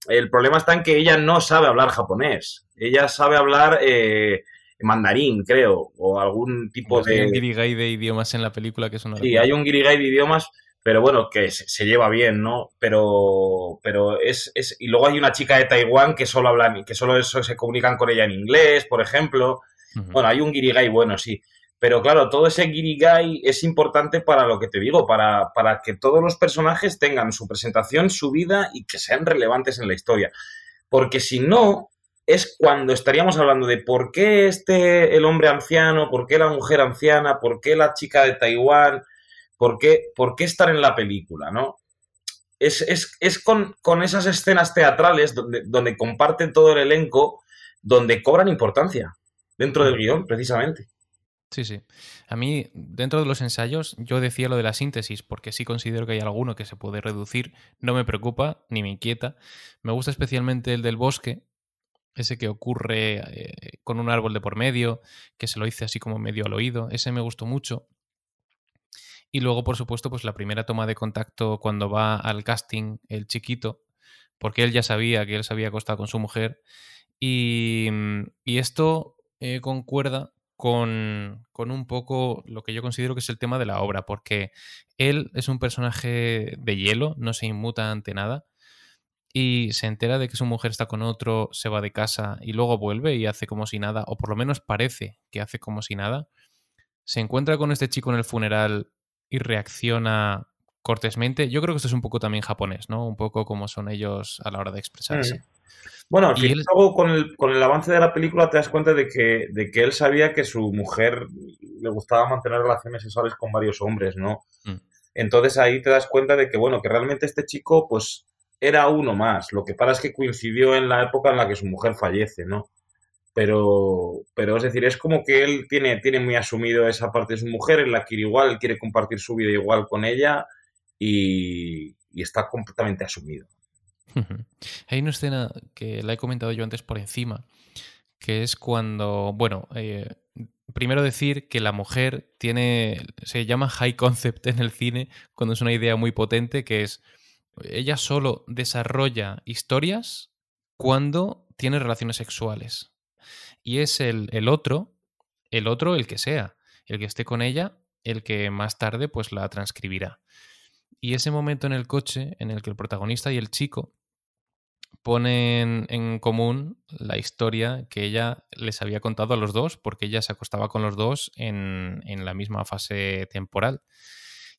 el problema está en que ella no sabe hablar japonés. Ella sabe hablar eh, mandarín, creo, o algún tipo de... Hay un guirigay de idiomas en la película que es una... Sí, hay un guirigay de idiomas pero bueno, que se, lleva bien, ¿no? Pero, pero es, es, Y luego hay una chica de Taiwán que solo habla, que solo eso, se comunican con ella en inglés, por ejemplo. Bueno, hay un guirigay bueno, sí. Pero claro, todo ese guirigay es importante para lo que te digo, para, para que todos los personajes tengan su presentación, su vida y que sean relevantes en la historia. Porque si no, es cuando estaríamos hablando de por qué este, el hombre anciano, por qué la mujer anciana, por qué la chica de Taiwán, ¿Por qué, estar en la película, no? Es, con, esas escenas teatrales donde, donde comparten todo el elenco, donde cobran importancia dentro del guion, precisamente. Sí, sí. A mí, dentro de los ensayos, yo decía lo de la síntesis, porque sí considero que hay alguno que se puede reducir. No me preocupa, ni me inquieta. Me gusta especialmente el del bosque, ese que ocurre eh, con un árbol de por medio, que se lo hice así como medio al oído. Ese me gustó mucho. Y luego, por supuesto, pues la primera toma de contacto cuando va al casting el chiquito, porque él ya sabía que él se había acostado con su mujer. Y, y esto eh, concuerda con, con, un poco lo que yo considero que es el tema de la obra, porque él es un personaje de hielo, no se inmuta ante nada, y se entera de que su mujer está con otro, se va de casa y luego vuelve y hace como si nada, o por lo menos parece que hace como si nada. Se encuentra con este chico en el funeral y reacciona cortésmente. Yo creo que esto es un poco también japonés, ¿no? Un poco como son ellos a la hora de expresarse. Mm. Bueno, al fin luego con el, con el avance de la película te das cuenta de que, de que él sabía que su mujer le gustaba mantener relaciones sexuales con varios hombres, ¿no? Mm. Entonces ahí te das cuenta de que, bueno, que realmente este chico, pues, era uno más. Lo que pasa es que coincidió en la época en la que su mujer fallece, ¿no? Pero, pero es decir, es como que él tiene, tiene muy asumido esa parte de su mujer, él la quiere igual, quiere compartir su vida igual con ella y, está completamente asumido. Hay una escena que la he comentado yo antes por encima, que es cuando, bueno, eh, primero decir que la mujer tiene, se llama high concept en el cine, cuando es una idea muy potente, que es ella solo desarrolla historias cuando tiene relaciones sexuales. Y es el, el, otro, el otro el que sea, el que esté con ella, el que más tarde pues la transcribirá. Y ese momento en el coche en el que el protagonista y el chico ponen en común la historia que ella les había contado a los dos, porque ella se acostaba con los dos en, en la misma fase temporal.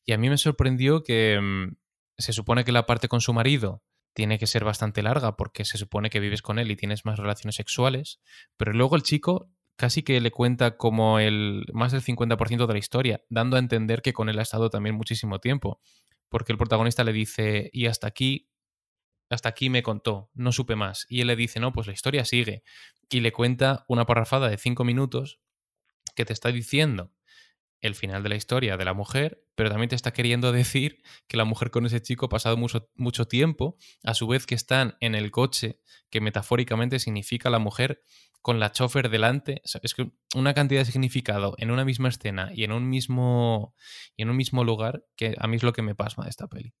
Y a mí me sorprendió que, mm, se supone que la parte con su marido tiene que ser bastante larga porque se supone que vives con él y tienes más relaciones sexuales, pero luego el chico casi que le cuenta como el más del 50% de la historia, dando a entender que con él ha estado también muchísimo tiempo, porque el protagonista le dice, "Y hasta aquí hasta aquí me contó, no supe más." Y él le dice, "No, pues la historia sigue." Y le cuenta una parrafada de cinco minutos que te está diciendo el final de la historia de la mujer, pero también te está queriendo decir que la mujer con ese chico ha pasado mucho, mucho tiempo, a su vez que están en el coche, que metafóricamente significa la mujer con la chofer delante. es que una cantidad de significado en una misma escena y en un mismo, y en un mismo lugar que a mí es lo que me pasma de esta peli.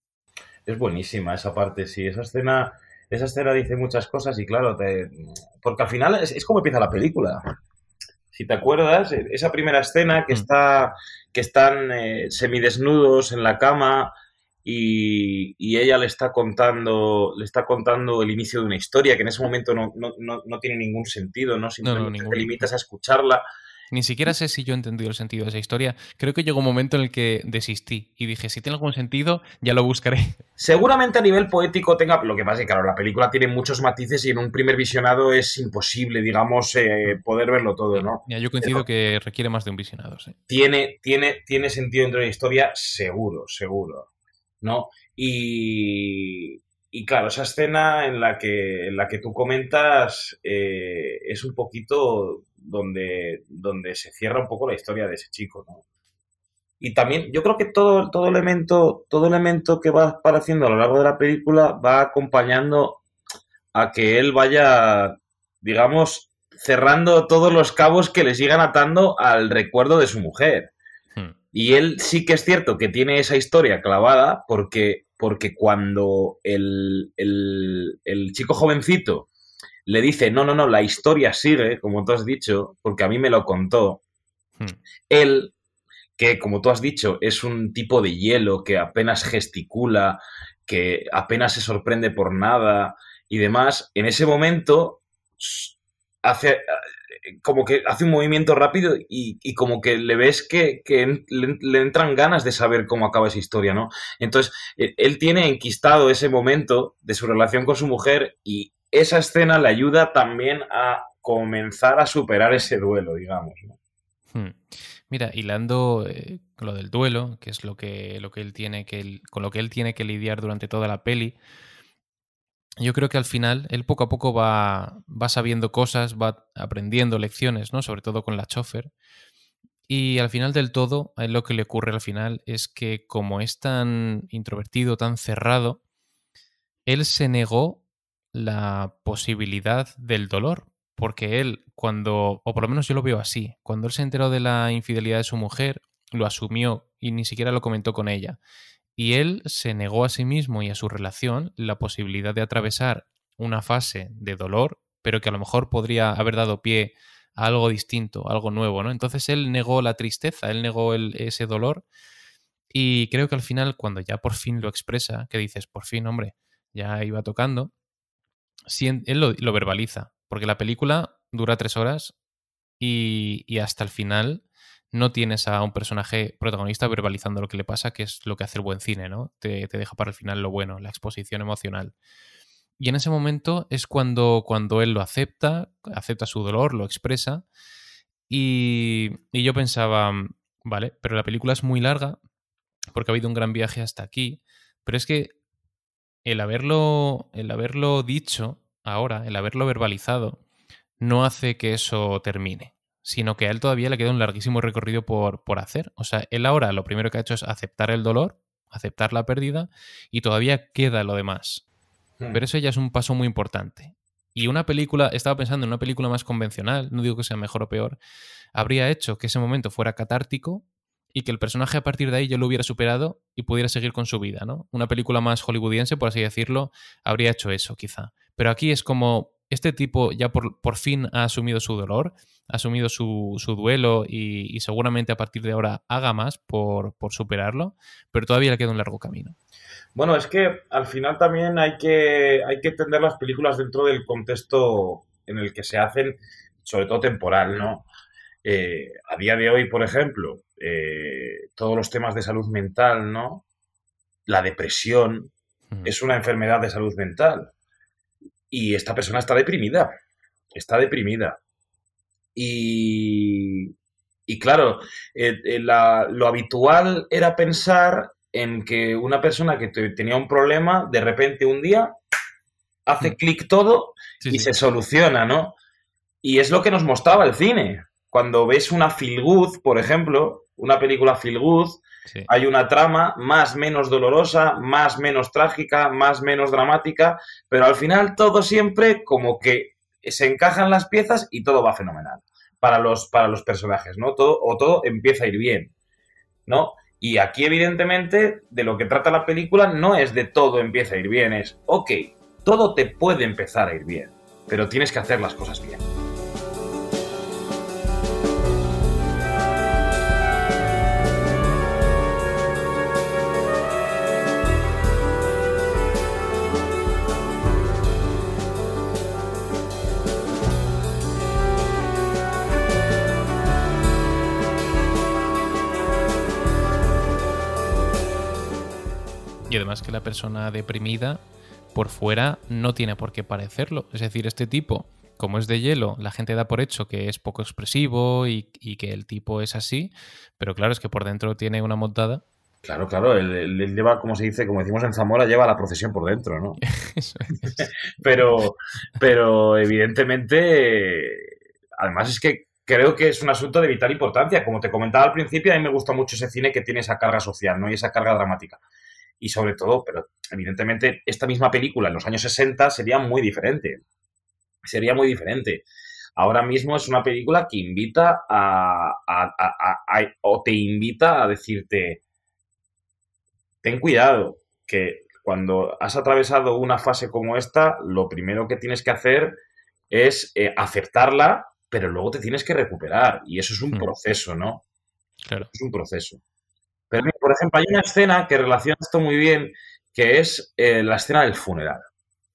Es buenísima esa parte, sí. Esa escena, esa escena dice muchas cosas y claro, te, porque al final es, es como empieza la película si te acuerdas, e, esa primera escena que, mm. está, que están eh, semidesnudos en la cama y, ella le está contando le está contando el inicio de una historia que en ese momento no, tiene ningún sentido, ¿no? Simplemente te limitas a escucharla ni siquiera sé si yo he entendido el sentido de esa historia. Creo que llegó un momento en el que desistí y dije, si tiene algún sentido, ya lo buscaré. Seguramente a nivel poético tenga... Lo que pasa es que, claro, la película tiene muchos matices y en un primer visionado es imposible, digamos, eh, poder verlo todo, ¿no? Ya, yo coincido que requiere más de un visionado, sí. Tiene, tiene, tiene sentido dentro de la historia, seguro, seguro, ¿no? Y, y claro, esa escena en la que, en la que tú comentas eh, es un poquito donde, donde se cierra un poco la historia de ese chico, ¿no? Y también yo creo que todo, todo, elemento, todo elemento que va apareciendo a lo largo de la película va acompañando a que él vaya, digamos, cerrando todos los cabos que le sigan atando al recuerdo de su mujer. Hmm. Y él sí que es cierto que tiene esa historia clavada porque, porque cuando el, el, el chico jovencito le dice, no, no, no, la historia sigue, como tú has dicho, porque a mí me lo contó. Hmm. Él, que como tú has dicho, es un tipo de hielo que apenas gesticula, que apenas se sorprende por nada y demás, en ese momento hace como que hace un movimiento rápido y, como que le ves que, le, le, entran ganas de saber cómo acaba esa historia, ¿no? Entonces, e, él tiene enquistado ese momento de su relación con su mujer y esa escena le ayuda también a comenzar a superar ese duelo, digamos. Hmm. Mira, hilando eh, lo del duelo, que es lo que, lo que él tiene que, con lo que él tiene que lidiar durante toda la peli, yo creo que al final él poco a poco va, va sabiendo cosas, va aprendiendo lecciones, ¿no? Sobre todo con la chofer. Y al final del todo, a lo que le ocurre al final es que como es tan introvertido, tan cerrado, él se negó la posibilidad del dolor, porque él cuando, o por lo menos yo lo veo así, cuando él se enteró de la infidelidad de su mujer, lo asumió y ni siquiera lo comentó con ella. Y él se negó a sí mismo y a su relación la posibilidad de atravesar una fase de dolor, pero que a lo mejor podría haber dado pie a algo distinto, algo nuevo, ¿no? Entonces él negó la tristeza, él negó ese dolor y creo que al final, cuando ya por fin lo expresa, que dices, por fin, hombre, ya iba tocando, él lo, verbaliza, porque la película dura tres horas y, hasta el final no tienes a un personaje protagonista verbalizando lo que le pasa, que es lo que hace el buen cine, ¿no? Te, deja para el final lo bueno, la exposición emocional. Y en ese momento es cuando, cuando él lo acepta, acepta su dolor, lo expresa. Y, y yo pensaba, vale, pero la película es muy larga, porque ha habido un gran viaje hasta aquí, pero es que el haberlo, el haberlo dicho ahora, el haberlo verbalizado, no hace que eso termine, sino que a él todavía le queda un larguísimo recorrido por, por hacer. O sea, él ahora lo primero que ha hecho es aceptar el dolor, aceptar la pérdida, y todavía queda lo demás. Hmm. Pero eso ya es un paso muy importante. Y una película, estaba pensando en una película más convencional, no digo que sea mejor o peor, habría hecho que ese momento fuera catártico y que el personaje a partir de ahí yo lo hubiera superado y pudiera seguir con su vida, ¿no? Una película más hollywoodiense, por así decirlo, habría hecho eso, quizá. Pero aquí es como este tipo ya por, por fin ha asumido su dolor, ha asumido su, su duelo y, seguramente a partir de ahora haga más por, por, superarlo, pero todavía le queda un largo camino. Bueno, es que al final también hay que, hay que entender las películas dentro del contexto en el que se hacen, sobre todo temporal, ¿no? Eh, a día de hoy, por ejemplo, eh, todos los temas de salud mental, ¿no? La depresión es una enfermedad de salud mental. Y esta persona está deprimida. Está deprimida. Y, y claro, eh, lo habitual era pensar en que una persona que tenía un problema, de repente un día hace clic todo y se soluciona, ¿no? Y es lo que nos mostraba el cine. Cuando ves una feel good, por ejemplo, una película feel good, hay una trama más menos dolorosa, más menos trágica, más menos dramática, pero al final todo siempre como que se encajan las piezas y todo va fenomenal para los, para los personajes, ¿no? Todo, o todo empieza a ir bien, ¿no? Y aquí, evidentemente, de lo que trata la película no es de todo empieza a ir bien, es, ok, todo te puede empezar a ir bien, pero tienes que hacer las cosas bien. Además que la persona deprimida por fuera no tiene por qué parecerlo. Es decir, este tipo, como es de hielo, la gente da por hecho que es poco expresivo y, que el tipo es así, pero claro, es que por dentro tiene una montada. Claro, claro, él, lleva, como se dice, como decimos en Zamora, lleva la procesión por dentro, ¿no? pero, pero evidentemente, además es que creo que es un asunto de vital importancia. Como te comentaba al principio, a mí me gusta mucho ese cine que tiene esa carga social, ¿no? Y esa carga dramática y sobre todo, pero evidentemente esta misma película en los años 60 sería muy diferente. Sería muy diferente. Ahora mismo es una película que invita a, o te invita a decirte, ten cuidado, que cuando has atravesado una fase como esta, lo primero que tienes que hacer es eh, aceptarla, pero luego te tienes que recuperar. Y eso es un hmm. proceso, ¿no? Claro. Es un proceso. Pero, por ejemplo, hay una escena que relaciona esto muy bien, que es eh, la escena del funeral.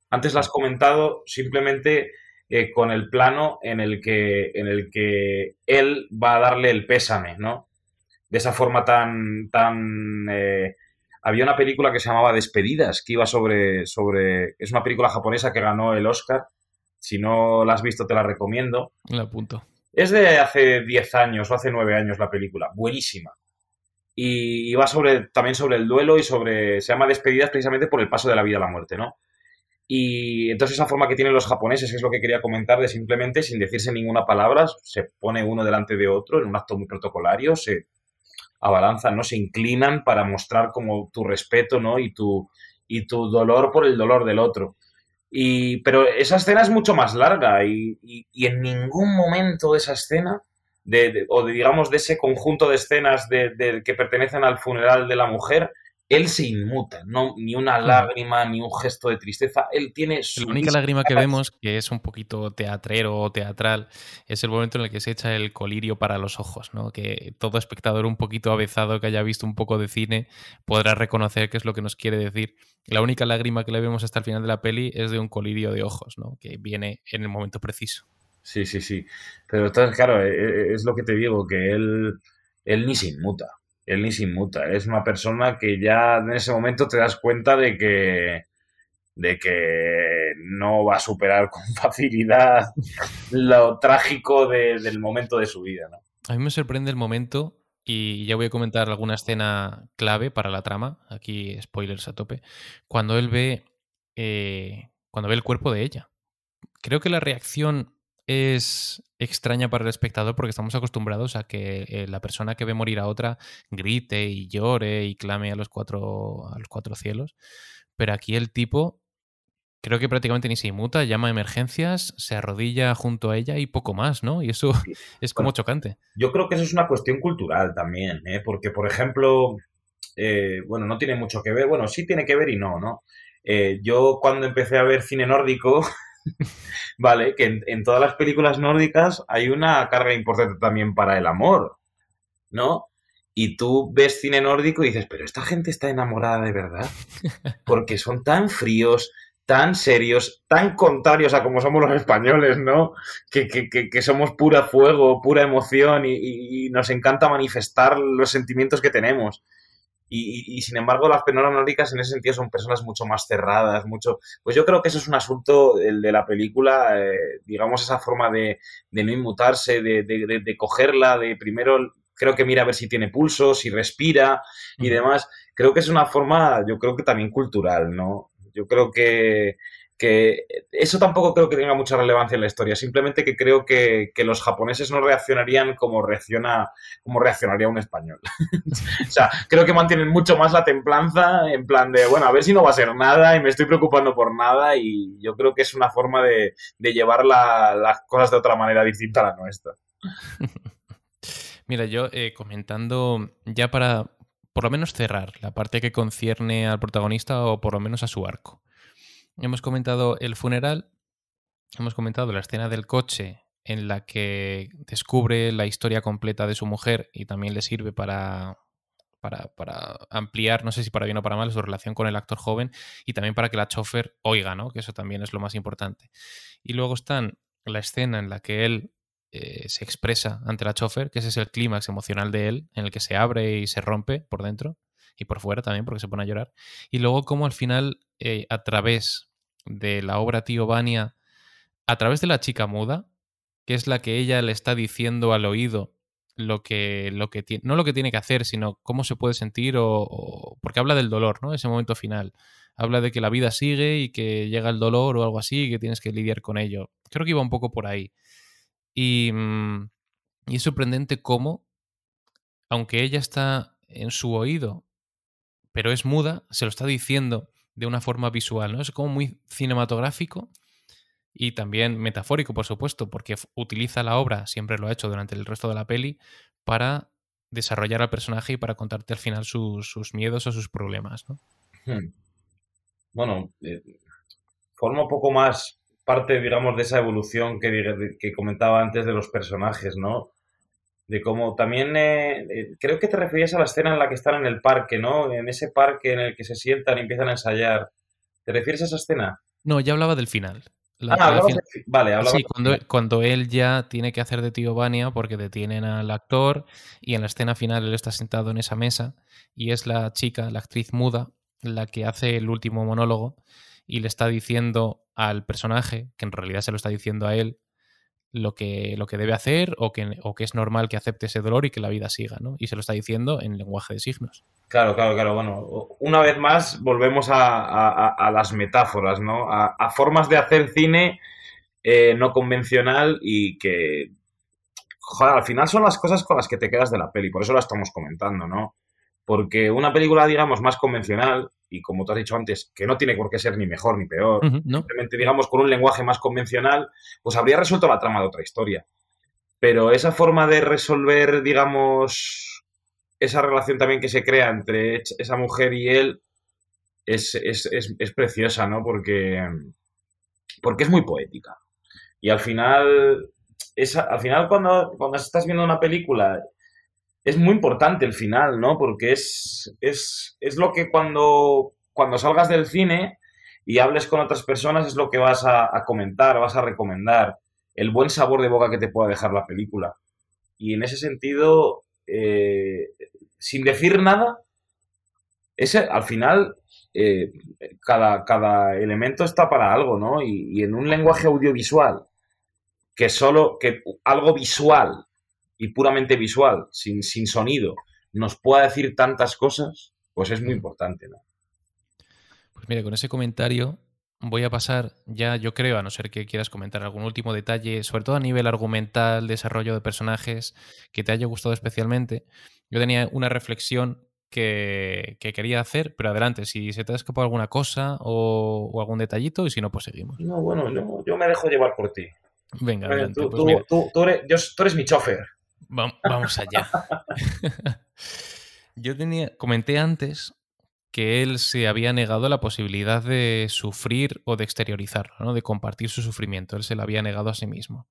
Antes la has comentado simplemente eh, con el plano en el, que, en el que él va a darle el pésame, ¿no? De esa forma tan... tan eh, había una película que se llamaba Despedidas, que iba sobre, sobre... Es una película japonesa que ganó el Oscar. Si no la has visto, te la recomiendo. La apunto. Es de hace 10 años o hace 9 años la película. Buenísima y va sobre, también sobre el duelo y sobre, se llama despedidas precisamente por el paso de la vida a la muerte, ¿no? Y entonces esa forma que tienen los japoneses, es lo que quería comentar, de simplemente, sin decirse ninguna palabra, se pone uno delante de otro en un acto muy protocolario, se abalanzan, ¿no? Se inclinan para mostrar como tu respeto, ¿no? Y tu, y tu dolor por el dolor del otro. Y, pero esa escena es mucho más larga y, y en ningún momento de esa escena de, o digamos de ese conjunto de escenas de, que pertenecen al funeral de la mujer, él se inmuta, no ni una lágrima, ni un gesto de tristeza. Él tiene su. La única lágrima que vemos, que es un poquito teatrero o teatral, es el momento en el que se echa el colirio para los ojos, ¿no? Que todo espectador un poquito avezado que haya visto un poco de cine podrá reconocer qué es lo que nos quiere decir. La única lágrima que le vemos hasta el final de la peli es de un colirio de ojos, ¿no? Que viene en el momento preciso. Sí, sí, sí. Pero claro, e, e, es lo que te digo, que él, él ni se inmuta él ni se inmuta. Es una persona que ya en ese momento te das cuenta de que, de que no va a superar con facilidad lo trágico del momento de su vida. ¿no? A mí me sorprende el momento, y ya voy a comentar alguna escena clave para la trama, aquí spoilers a tope, cuando él ve, eh, cuando ve el cuerpo de ella. Creo que la reacción es extraña para el espectador porque estamos acostumbrados a que eh, la persona que ve morir a otra grite y llore y clame a los cuatro, a los cuatro cielos. Pero aquí el tipo creo que prácticamente ni se inmuta, llama a emergencias, se arrodilla junto a ella y poco más, ¿no? Y eso es como chocante. Yo creo que eso es una cuestión cultural también, ¿eh? porque, por ejemplo, eh, bueno, no tiene mucho que ver, bueno, sí tiene que ver y no, ¿no? Eh, yo cuando empecé a ver cine nórdico, vale, que en, todas las películas nórdicas hay una carga importante también para el amor, ¿no? Y tú ves cine nórdico y dices, pero esta gente está enamorada de verdad, porque son tan fríos, tan serios, tan contrarios a como somos los españoles, ¿no? Que, que, somos pura fuego, pura emoción y, nos encanta manifestar los sentimientos que tenemos. Y, sin embargo, las penoras nórdicas en ese sentido son personas mucho más cerradas, mucho... Pues yo creo que eso es un asunto el de la película, eh, digamos, esa forma de, no inmutarse, de, de, cogerla, de primero creo que mira a ver si tiene pulso, si respira y demás. Creo que es una forma, yo creo que también cultural, ¿no? Yo creo que, eso tampoco creo que tenga mucha relevancia en la historia, simplemente que creo que, los japoneses no reaccionarían como reacciona como reaccionaría un español. o sea, creo que mantienen mucho más la templanza en plan de, bueno, a ver si no va a ser nada y me estoy preocupando por nada y yo creo que es una forma de, llevar las cosas de otra manera distinta a la nuestra. Mira, yo eh, comentando ya para por lo menos cerrar la parte que concierne al protagonista o por lo menos a su arco. Hemos comentado el funeral, hemos comentado la escena del coche en la que descubre la historia completa de su mujer y también le sirve para, para, ampliar, no sé si para bien o para mal, su relación con el actor joven y también para que la chofer oiga, ¿no? Que eso también es lo más importante. Y luego están la escena en la que él eh, se expresa ante la chofer, que ese es el clímax emocional de él, en el que se abre y se rompe por dentro y por fuera también, porque se pone a llorar. Y luego como al final, eh, a través de la obra Tío Vania, a través de la chica muda, que es la que ella le está diciendo al oído lo que, lo que tiene, no lo que tiene que hacer, sino cómo se puede sentir o, porque habla del dolor, ¿no? Ese momento final. Habla de que la vida sigue y que llega el dolor o algo así y que tienes que lidiar con ello. Creo que iba un poco por ahí. Y, mm, y es sorprendente cómo, aunque ella está en su oído pero es muda, se lo está diciendo de una forma visual, ¿no? Es como muy cinematográfico y también metafórico, por supuesto, porque utiliza la obra, siempre lo ha hecho durante el resto de la peli, para desarrollar al personaje y para contarte al final sus, miedos o sus problemas, ¿no? Hmm. Bueno, eh, forma un poco más parte, digamos, de esa evolución que, que comentaba antes de los personajes, ¿no? De cómo también eh, eh, creo que te referías a la escena en la que están en el parque, ¿no? En ese parque en el que se sientan y empiezan a ensayar. ¿Te refieres a esa escena? No, ya hablaba del final. ah, vale, hablaba Sí, cuando, cuando, él ya tiene que hacer de tío Vania porque detienen al actor y en la escena final él está sentado en esa mesa y es la chica, la actriz muda, la que hace el último monólogo y le está diciendo al personaje, que en realidad se lo está diciendo a él, lo que, lo que debe hacer o que, o que es normal que acepte ese dolor y que la vida siga, ¿no? Y se lo está diciendo en lenguaje de signos. Claro, claro, claro. Bueno, una vez más volvemos a, las metáforas, ¿no? A, formas de hacer cine eh, no convencional y que, joder, al final son las cosas con las que te quedas de la peli, por eso la estamos comentando, ¿no? Porque una película, digamos, más convencional, y como tú has dicho antes, que no tiene por qué ser ni mejor ni peor, simplemente, digamos, con un lenguaje más convencional, pues habría resuelto la trama de otra historia. pero esa forma de resolver, digamos, esa relación también que se crea entre esa mujer y él es, es preciosa, ¿no? Porque, porque es muy poética. Y al final, al final cuando, cuando estás viendo una película, es muy importante el final, ¿no? Porque es, es, es lo que cuando, cuando salgas del cine y hables con otras personas es lo que vas a, comentar, vas a recomendar, el buen sabor de boca que te pueda dejar la película. Y en ese sentido, eh, sin decir nada, ese, al final eh, cada, cada, elemento está para algo, ¿no? y, en un lenguaje audiovisual que solo, que algo visual y puramente visual, sin, sin sonido, nos pueda decir tantas cosas, pues es muy importante, ¿no? Pues mire, con ese comentario voy a pasar ya, yo creo, a no ser que quieras comentar algún último detalle, sobre todo a nivel argumental, desarrollo de personajes, que te haya gustado especialmente. Yo tenía una reflexión que, quería hacer, pero adelante, si se te ha escapado alguna cosa o, algún detallito, y si no, pues seguimos. No, bueno, yo me dejo llevar por ti. Venga, adelante, tú, pues tú, eres, mi chofer. Vamos allá. Yo tenía, comenté antes que él se había negado la posibilidad de sufrir o de exteriorizarlo, ¿no? de compartir su sufrimiento. Él se lo había negado a sí mismo.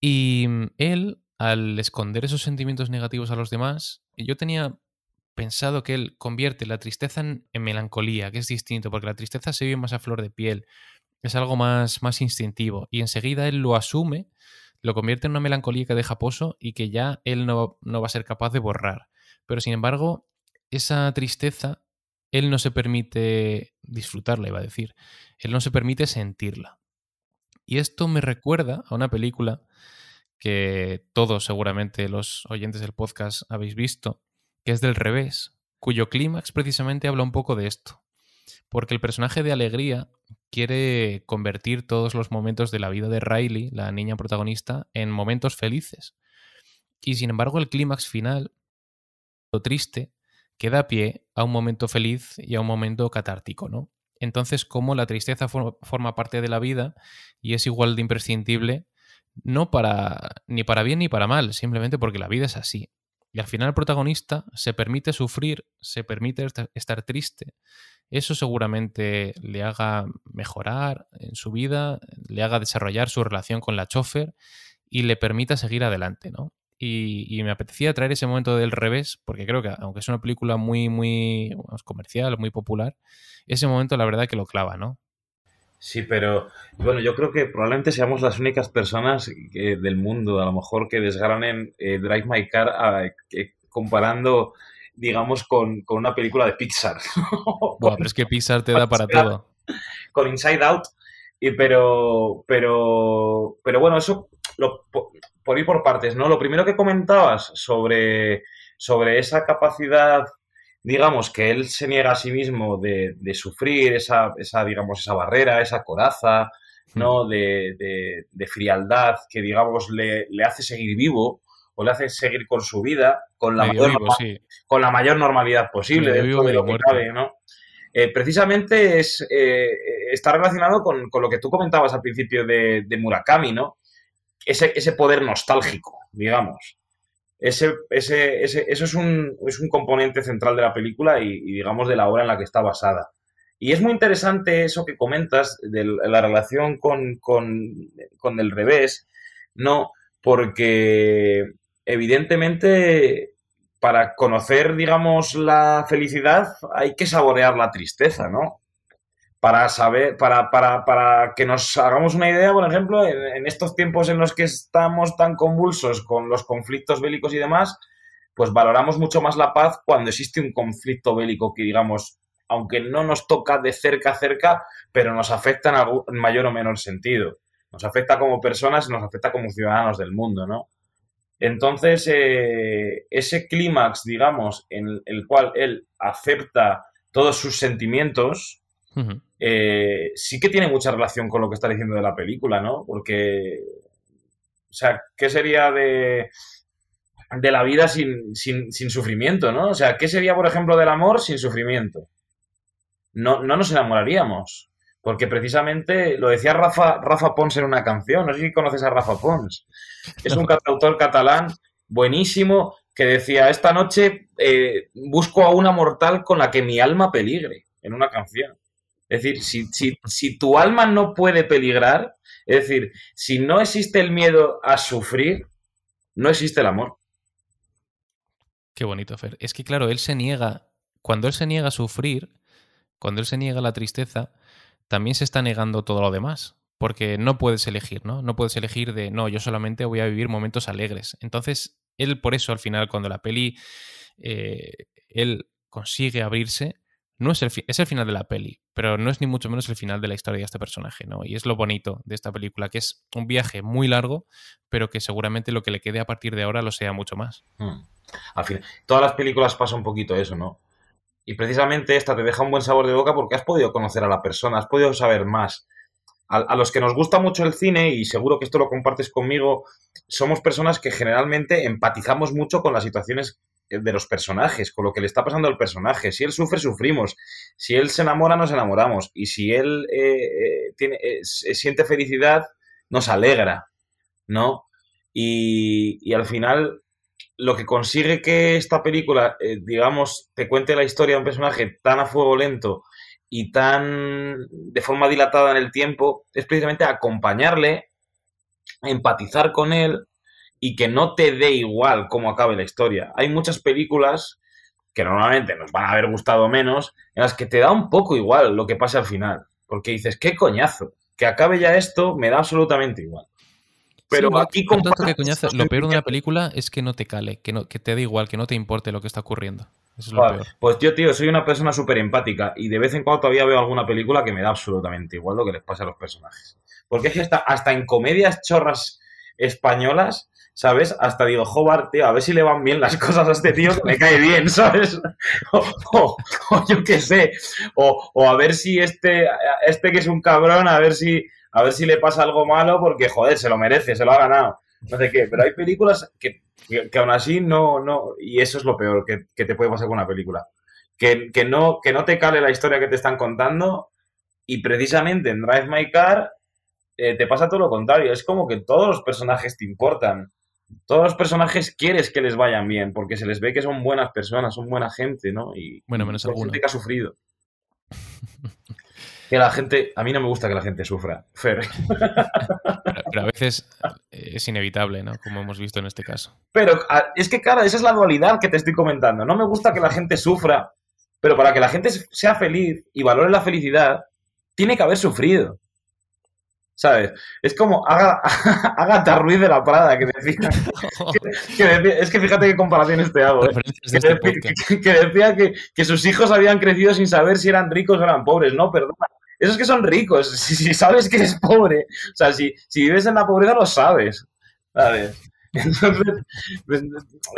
Y él, al esconder esos sentimientos negativos a los demás, yo tenía pensado que él convierte la tristeza en, en melancolía, que es distinto, porque la tristeza se vive más a flor de piel es algo más, más instintivo. Y enseguida él lo asume, lo convierte en una melancolía que deja pozo y que ya él no, no va a ser capaz de borrar. Pero sin embargo, esa tristeza, él no se permite disfrutarla, iba a decir. Él no se permite sentirla. Y esto me recuerda a una película que todos seguramente los oyentes del podcast habéis visto, que es del revés, cuyo clímax precisamente habla un poco de esto. Porque el personaje de Alegría quiere convertir todos los momentos de la vida de Riley, la niña protagonista, en momentos felices. Y sin embargo, el clímax final, lo triste, queda a pie a un momento feliz y a un momento catártico, ¿no? Entonces, como la tristeza forma parte de la vida y es igual de imprescindible, no para ni para bien ni para mal, simplemente porque la vida es así. Y al final el protagonista se permite sufrir, se permite estar triste. Eso seguramente le haga mejorar en su vida, le haga desarrollar su relación con la chofer y le permita seguir adelante, ¿no? Y, me apetecía traer ese momento del revés, porque creo que aunque es una película muy, muy comercial, muy popular, ese momento la verdad que lo clava, ¿no? Sí, pero bueno, yo creo que probablemente seamos las únicas personas del mundo, a lo mejor, que desgranen eh, Drive My Car comparando, digamos, con, una película de Pixar. bueno, pero es que Pixar te da para todo. Con Inside Out. Y, pero, pero, pero bueno, eso por, ir por partes, ¿no? Lo primero que comentabas sobre, sobre esa capacidad digamos, que él se niega a sí mismo de, sufrir esa, esa, digamos, esa barrera, esa coraza, ¿no? Hmm. De, de, frialdad que, digamos, le, hace seguir vivo o le hace seguir con su vida con la, mayor, con la mayor normalidad posible dentro de lo que cabe, ¿no? Eh, precisamente es, eh, está relacionado con, con, lo que tú comentabas al principio de, Murakami, ¿no? Ese, ese poder nostálgico, digamos ese, ese, ese, eso es un, es un, componente central de la película y, digamos de la obra en la que está basada. Y es muy interesante eso que comentas de la relación con, con, con el revés, ¿no? Porque evidentemente para conocer, digamos, la felicidad hay que saborear la tristeza, ¿no? para saber, para, para, para, que nos hagamos una idea, por ejemplo, en, estos tiempos en los que estamos tan convulsos con los conflictos bélicos y demás, pues valoramos mucho más la paz cuando existe un conflicto bélico que, digamos, aunque no nos toca de cerca a cerca, pero nos afecta en, algún, mayor o menor sentido. Nos afecta como personas y nos afecta como ciudadanos del mundo, ¿no? Entonces, eh, ese clímax, digamos, en el cual él acepta todos sus sentimientos, eh, sí que tiene mucha relación con lo que está diciendo de la película, ¿no? Porque, o sea, ¿qué sería de, de la vida sin, sin, sufrimiento, ¿no? O sea, ¿qué sería, por ejemplo, del amor sin sufrimiento? No, no nos enamoraríamos. Porque precisamente lo decía Rafa, Rafa Pons en una canción, no sé si conoces a Rafa Pons. Es un cantautor catalán buenísimo que decía, esta noche eh, busco a una mortal con la que mi alma peligre, en una canción. Es decir, si, si, si tu alma no puede peligrar, es decir, si no existe el miedo a sufrir, no existe el amor. Qué bonito, Fer. Es que, claro, él se niega, cuando él se niega a sufrir, cuando él se niega a la tristeza, también se está negando todo lo demás. Porque no puedes elegir, ¿no? No puedes elegir de, no, yo solamente voy a vivir momentos alegres. Entonces, él por eso al final, cuando la peli, eh, él consigue abrirse, no es el, es el final de la peli, pero no es ni mucho menos el final de la historia de este personaje, ¿no? Y es lo bonito de esta película, que es un viaje muy largo, pero que seguramente lo que le quede a partir de ahora lo sea mucho más. Hmm. Al fin, todas las películas pasa un poquito eso, ¿no? Y precisamente esta te deja un buen sabor de boca porque has podido conocer a la persona, has podido saber más. A, los que nos gusta mucho el cine, y seguro que esto lo compartes conmigo, somos personas que generalmente empatizamos mucho con las situaciones de los personajes, con lo que le está pasando al personaje. Si él sufre, sufrimos. Si él se enamora, nos enamoramos. Y si él eh, eh, tiene, eh, siente felicidad, nos alegra, ¿no? Y, y, al final lo que consigue que esta película, eh, digamos, te cuente la historia de un personaje tan a fuego lento y tan de forma dilatada en el tiempo, es precisamente acompañarle, empatizar con él y que no te dé igual cómo acabe la historia. Hay muchas películas que normalmente nos van a haber gustado menos, en las que te da un poco igual lo que pase al final, porque dices, qué coñazo, que acabe ya esto me da absolutamente igual. Pero aquí con que coñazo, lo peor de una película es que no te cale, que, no, que te dé igual, que no te importe lo que está ocurriendo. Eso es lo peor. Pues yo, tío, soy una persona súper empática y de vez en cuando todavía veo alguna película que me da absolutamente igual lo que les pasa a los personajes. Porque es que hasta, hasta en comedias chorras españolas, ¿sabes? Hasta digo, joder, tío, a ver si le van bien las cosas a este tío que me cae bien, ¿sabes? O, yo qué sé. O, o, a ver si este, este que es un cabrón, a ver si a ver si le pasa algo malo porque, joder, se lo merece, se lo ha ganado. No sé qué, pero hay películas que, que, aún así no, no, y eso es lo peor que, que te puede pasar con una película. Que, que, no, que no te cale la historia que te están contando y precisamente en Drive My Car eh, te pasa todo lo contrario. Es como que todos los personajes te importan. Todos los personajes quieres que les vayan bien porque se les ve que son buenas personas, son buena gente, ¿no? Y bueno, menos gente que ha sufrido. que la gente. A mí no me gusta que la gente sufra, Fer. Pero, a veces es inevitable, ¿no? Como hemos visto en este caso. Pero es que, claro, esa es la dualidad que te estoy comentando. No me gusta que la gente sufra, pero para que la gente sea feliz y valore la felicidad, tiene que haber sufrido. ¿Sabes? Es como Agatha Ruiz de la Prada, que decía. es que fíjate qué comparaciones te hago. ¿eh? Que, decía, que, decía que, sus hijos habían crecido sin saber si eran ricos o eran pobres. No, perdona. Esos que son ricos, si, sabes que eres pobre, o sea, si, si, vives en la pobreza lo sabes, ¿sabes? Entonces, pues,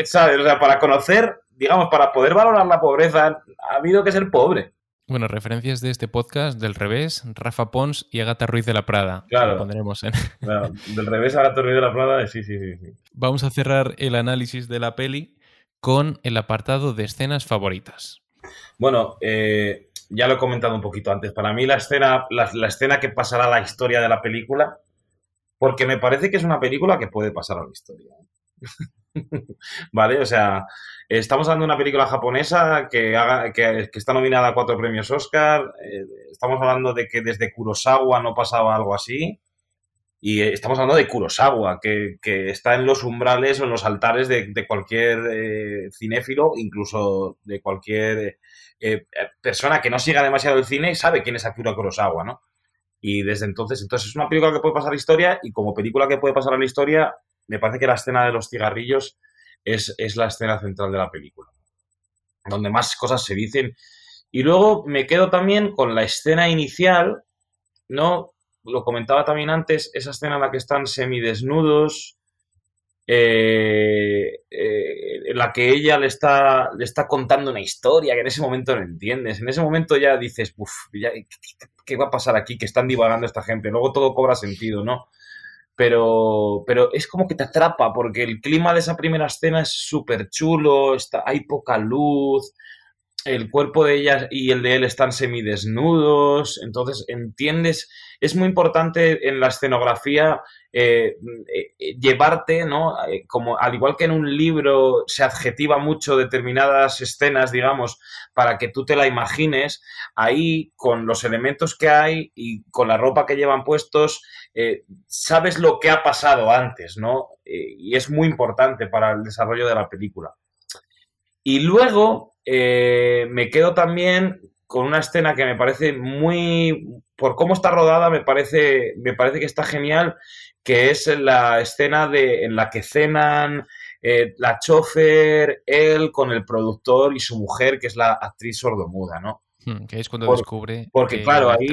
¿sabes? O sea, para conocer, digamos, para poder valorar la pobreza, ha habido que ser pobre. Bueno, referencias de este podcast, del revés, Rafa Pons y Agata Ruiz de la Prada. Claro. Lo pondremos en... Claro, del revés, Agata Ruiz de la Prada, sí, sí, sí, sí. Vamos a cerrar el análisis de la peli con el apartado de escenas favoritas. Bueno, eh, ya lo he comentado un poquito antes. Para mí la escena, la, escena que pasará a la historia de la película, porque me parece que es una película que puede pasar a la historia. ¿Vale? O sea, estamos hablando de una película japonesa que, haga, que, está nominada a cuatro premios Oscar. Eh, estamos hablando de que desde Kurosawa no pasaba algo así. Y estamos hablando de Kurosawa, que, está en los umbrales o en los altares de, cualquier eh, cinéfilo, incluso de cualquier eh, persona que no siga demasiado el cine sabe quién es Akira Kurosawa, ¿no? Y desde entonces, entonces es una película que puede pasar a la historia y como película que puede pasar a la historia, me parece que la escena de los cigarrillos es, es la escena central de la película, donde más cosas se dicen. Y luego me quedo también con la escena inicial, ¿no? lo comentaba también antes, esa escena en la que están semidesnudos, eh, eh, la que ella le está, le está contando una historia que en ese momento no entiendes. En ese momento ya dices, uff, ¿qué, va a pasar aquí? Que están divagando esta gente. Luego todo cobra sentido, ¿no? Pero, pero es como que te atrapa porque el clima de esa primera escena es súper chulo, hay poca luz, el cuerpo de ella y el de él están semidesnudos, entonces entiendes, es muy importante en la escenografía eh, eh, llevarte, ¿no? Eh, como al igual que en un libro se adjetiva mucho determinadas escenas, digamos, para que tú te la imagines, ahí con los elementos que hay y con la ropa que llevan puestos, sabes lo que ha pasado antes, ¿no? y es muy importante para el desarrollo de la película. Y luego me quedo también con una escena que me parece muy, por cómo está rodada, me parece, me parece que está genial, que es la escena de, en la que cenan eh, la chofer, él con el productor y su mujer, que es la actriz sordomuda, ¿no? Hmm, que es cuando descubre porque claro ahí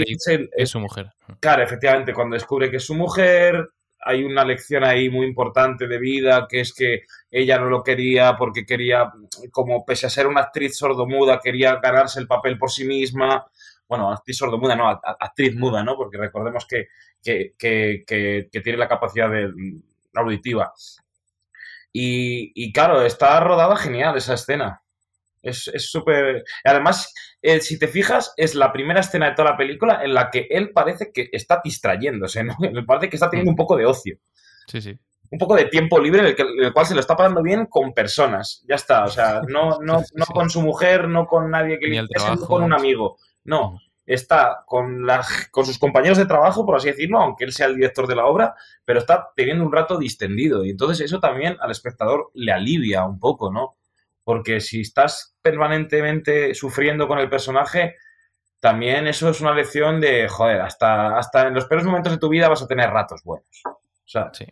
es, su mujer hmm. claro efectivamente cuando descubre que es su mujer hay una lección ahí muy importante de vida que es que ella no lo quería porque quería como pese a ser una actriz sordomuda quería ganarse el papel por sí misma bueno, actriz sordomuda, no, actriz muda, ¿no? Porque recordemos que, tiene la capacidad de, auditiva. Y, claro, está rodada genial esa escena. Es súper... Además, eh, si te fijas, es la primera escena de toda la película en la que él parece que está distrayéndose, ¿no? Me parece que está teniendo un poco de ocio. Sí, sí. Un poco de tiempo libre en el, cual se lo está pasando bien con personas. Ya está. O sea, no, no, no con su mujer, no con nadie que le interese, con un amigo. No, está con, con sus compañeros de trabajo, por así decirlo, aunque él sea el director de la obra, pero está teniendo un rato distendido. Y entonces eso también al espectador le alivia un poco, ¿no? Porque si estás permanentemente sufriendo con el personaje, también eso es una lección de, joder, hasta, hasta en los peores momentos de tu vida vas a tener ratos buenos. Sí.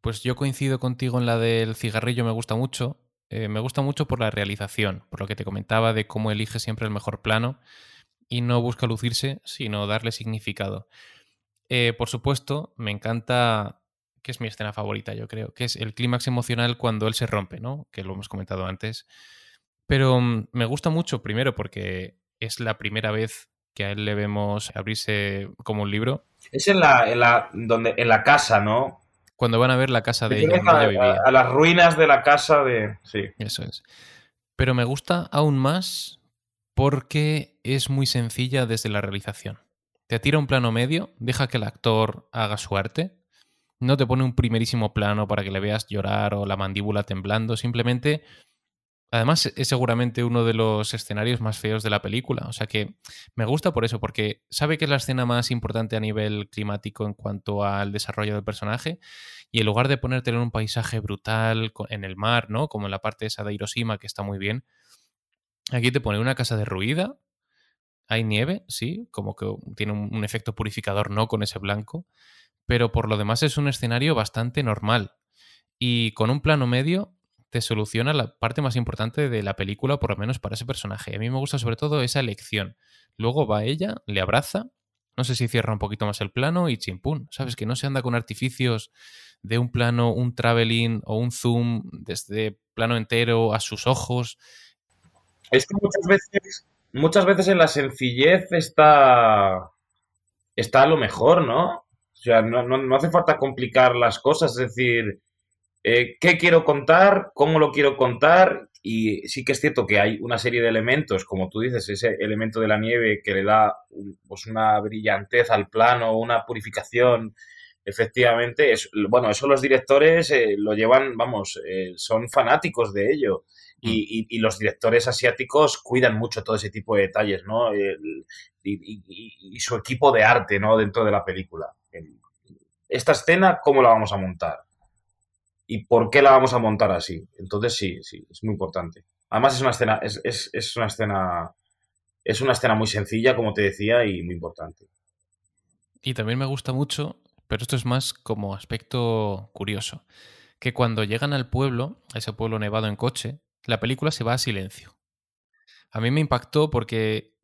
Pues yo coincido contigo en la del cigarrillo, me gusta mucho. Eh, me gusta mucho por la realización, por lo que te comentaba de cómo elige siempre el mejor plano y no busca lucirse, sino darle significado. Eh, por supuesto, me encanta, que es mi escena favorita, yo creo, que es el clímax emocional cuando él se rompe, ¿no? Que lo hemos comentado antes. Pero mm, me gusta mucho, primero, porque es la primera vez que a él le vemos abrirse como un libro. Es en la, en la, donde, en la casa, ¿no? Cuando van a ver la casa de ella. A, las ruinas de la casa de. Sí. Eso es. Pero me gusta aún más porque es muy sencilla desde la realización. Te tira un plano medio, deja que el actor haga su arte. No te pone un primerísimo plano para que le veas llorar o la mandíbula temblando. Simplemente. Además, es seguramente uno de los escenarios más feos de la película. O sea que me gusta por eso, porque sabe que es la escena más importante a nivel climático en cuanto al desarrollo del personaje y en lugar de ponértelo en un paisaje brutal en el mar, ¿no? Como en la parte esa de Hiroshima, que está muy bien, aquí te pone una casa derruida, hay nieve, sí, como que tiene un, efecto purificador, ¿no? Con ese blanco, pero por lo demás es un escenario bastante normal. Y con un plano medio te soluciona la parte más importante de la película, por lo menos para ese personaje. A mí me gusta sobre todo esa elección. Luego va ella, le abraza, no sé si cierra un poquito más el plano y chimpún. ¿Sabes? Que no se anda con artificios de un plano, un traveling o un zoom desde plano entero a sus ojos. Es que muchas veces, muchas veces en la sencillez está, está lo mejor, ¿no? O sea, no, hace falta complicar las cosas, es decir, eh, ¿qué quiero contar? ¿Cómo lo quiero contar? Y sí que es cierto que hay una serie de elementos, como tú dices, ese elemento de la nieve que le da pues una brillantez al plano, una purificación efectivamente, es, bueno, eso los directores eh, lo llevan, vamos, eh, son fanáticos de ello. Mm. Y, los directores asiáticos cuidan mucho todo ese tipo de detalles, ¿no? y, su equipo de arte, ¿no? Dentro de la película. Esta escena, ¿cómo la vamos a montar? ¿Y por qué la vamos a montar así? Entonces sí, sí, es muy importante. Además es una escena, es, es, es una escena, es una escena muy sencilla, como te decía, y muy importante. Y también me gusta mucho pero esto es más como aspecto curioso, que cuando llegan al pueblo, a ese pueblo nevado en coche, la película se va a silencio. A mí me impactó porque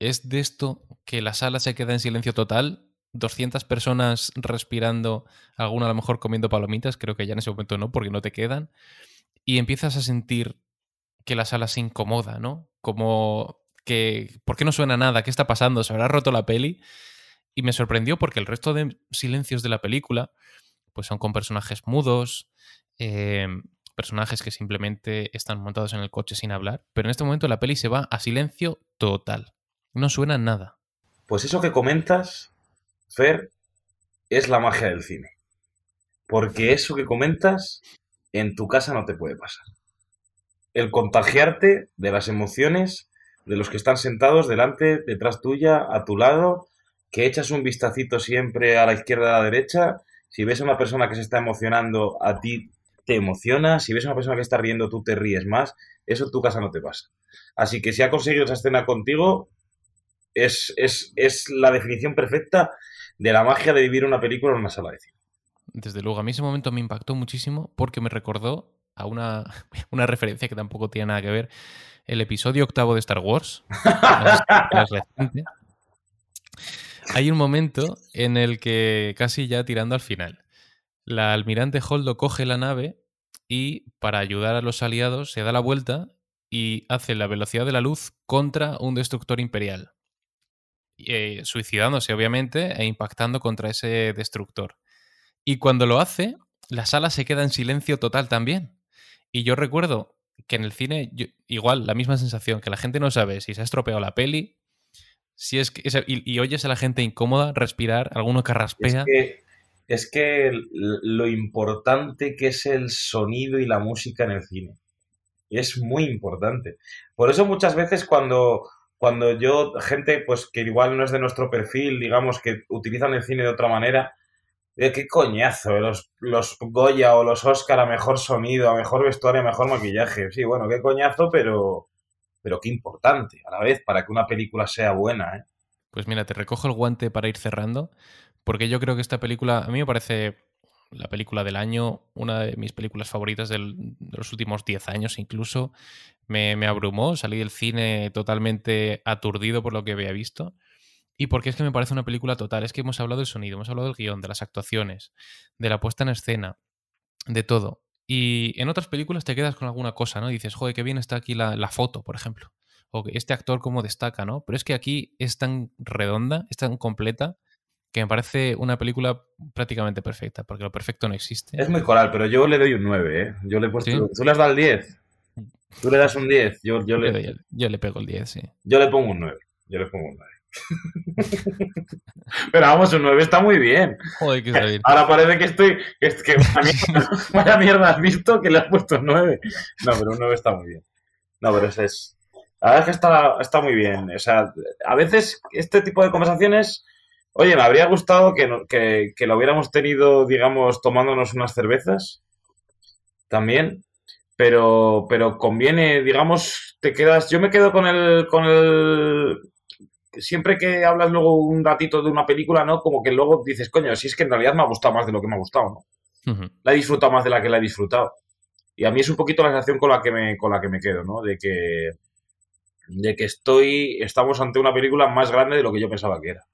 es de esto que la sala se queda en silencio total, 200 personas respirando, alguna a lo mejor comiendo palomitas, creo que ya en ese momento no, porque no te quedan, y empiezas a sentir que la sala se incomoda, ¿no? Como que, ¿por qué no suena nada? ¿Qué está pasando? ¿Se habrá roto la peli? Y me sorprendió porque el resto de silencios de la película pues son con personajes mudos, eh, personajes que simplemente están montados en el coche sin hablar, pero en este momento la peli se va a silencio total. No suena nada. Pues eso que comentas, Fer, es la magia del cine. Porque eso que comentas en tu casa no te puede pasar. El contagiarte de las emociones de los que están sentados delante, detrás tuya, a tu lado, que echas un vistacito siempre a la izquierda, a la derecha. Si ves a una persona que se está emocionando, a ti te emociona. Si ves a una persona que está riendo, tú te ríes más. Eso en tu casa no te pasa. Así que si ha conseguido esa escena contigo, es, es, es la definición perfecta de la magia de vivir una película en una sala de cine. Desde luego, a mí ese momento me impactó muchísimo porque me recordó a una, una referencia que tampoco tiene nada que ver. El episodio octavo de Star Wars. Hay un momento en el que casi ya tirando al final, la almirante Holdo coge la nave y para ayudar a los aliados se da la vuelta y hace la velocidad de la luz contra un destructor imperial. Eh, suicidándose, obviamente, e impactando contra ese destructor. Y cuando lo hace, la sala se queda en silencio total también. Y yo recuerdo que en el cine, igual, la misma sensación, que la gente no sabe si se ha estropeado la peli, si es que, y, oyes a la gente incómoda respirar, alguno. Es que, es que lo importante que es el sonido y la música en el cine. Es muy importante. Por eso muchas veces cuando, cuando yo, gente pues que igual no es de nuestro perfil, digamos, que utilizan el cine de otra manera, de qué coñazo, los, los Goya o los Oscar a mejor sonido, a mejor vestuario, a mejor maquillaje. Sí, bueno, qué coñazo, pero, pero qué importante a la vez para que una película sea buena. ¿eh? Pues mira, te recojo el guante para ir cerrando, porque yo creo que esta película, a mí me parece la película del año, una de mis películas favoritas de los últimos 10 años incluso. Me, abrumó, salí del cine totalmente aturdido por lo que había visto. Y porque es que me parece una película total. Es que hemos hablado del sonido, hemos hablado del guion, de las actuaciones, de la puesta en escena, de todo. Y en otras películas te quedas con alguna cosa, ¿no? dices, joder, qué bien está aquí la, la foto, por ejemplo. O este actor cómo destaca, ¿no? Pero es que aquí es tan redonda, es tan completa, que me parece una película prácticamente perfecta, porque lo perfecto no existe. Es muy coral, pero yo le doy un 9, ¿eh? Yo le he puesto... ¿Tú le has dado el 10? ¿Tú le das un 10? Yo, yo, le... Yo, yo, le pego el 10, sí. Yo le pongo un 9. Yo le pongo un 9. Pero vamos, un 9 está muy bien. Joder, está bien. Ahora parece que estoy. Que, que vaya mierda has visto que le has puesto un 9. No, pero un 9 está muy bien. No, pero ese es. La verdad es que está, está muy bien. O sea, a veces este tipo de conversaciones. Oye, me habría gustado que, que, que lo hubiéramos tenido, digamos, tomándonos unas cervezas. También pero, pero conviene, digamos, te quedas. Yo me quedo con el, con el, siempre que hablas luego un ratito de una película, ¿no? Como que luego dices, coño, si es que en realidad me ha gustado más de lo que me ha gustado, ¿no? La he disfrutado más de la que la he disfrutado. Y a mí es un poquito la sensación con la que me, con la que me quedo, ¿no? De que, de que estoy, estamos ante una película más grande de lo que yo pensaba que era.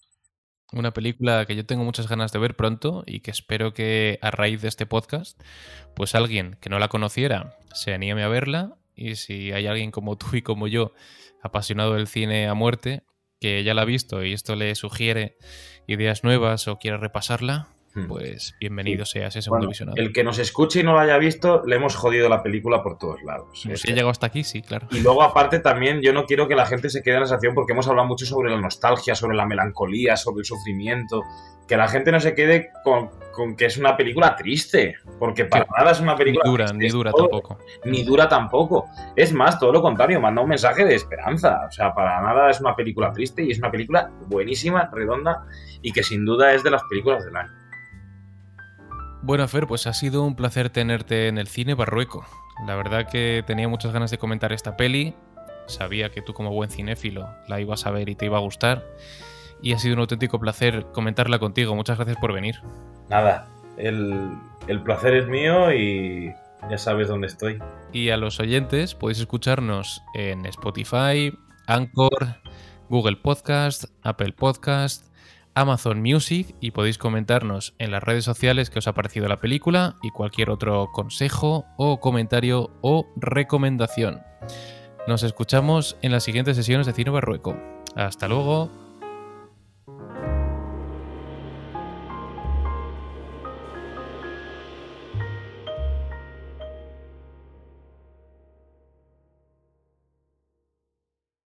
Una película que yo tengo muchas ganas de ver pronto y que espero que a raíz de este podcast, pues alguien que no la conociera se anime a verla y si hay alguien como tú y como yo apasionado del cine a muerte, que ya la ha visto y esto le sugiere ideas nuevas o quiere repasarla. Pues bienvenido sea ese segundo visionado. El que nos escuche y no lo haya visto, le hemos jodido la película por todos lados. si he llegado hasta aquí, sí, claro. Y luego, aparte, también yo no quiero que la gente se quede en la sensación, porque hemos hablado mucho sobre la nostalgia, sobre la melancolía, sobre el sufrimiento. Que la gente no se quede con, que es una película triste, porque para nada es una película ni dura, ni dura tampoco. Ni dura tampoco. Es más, todo lo contrario, manda un mensaje de esperanza. O sea, para nada es una película triste y es una película buenísima, redonda y que sin duda es de las películas del año. Bueno, Fer, pues ha sido un placer tenerte en el cine barrueco. La verdad que tenía muchas ganas de comentar esta peli. Sabía que tú como buen cinéfilo la ibas a ver y te iba a gustar. Y ha sido un auténtico placer comentarla contigo. Muchas gracias por venir nada, el, el placer es mío y ya sabes dónde estoy. Y a los oyentes podéis escucharnos en Spotify, Anchor, Google Podcast, Apple Podcast, Amazon Music y podéis comentarnos en las redes sociales que os ha parecido la película y cualquier otro consejo o comentario o recomendación. Nos escuchamos en las siguientes sesiones de Cine Barrueco. Hasta luego.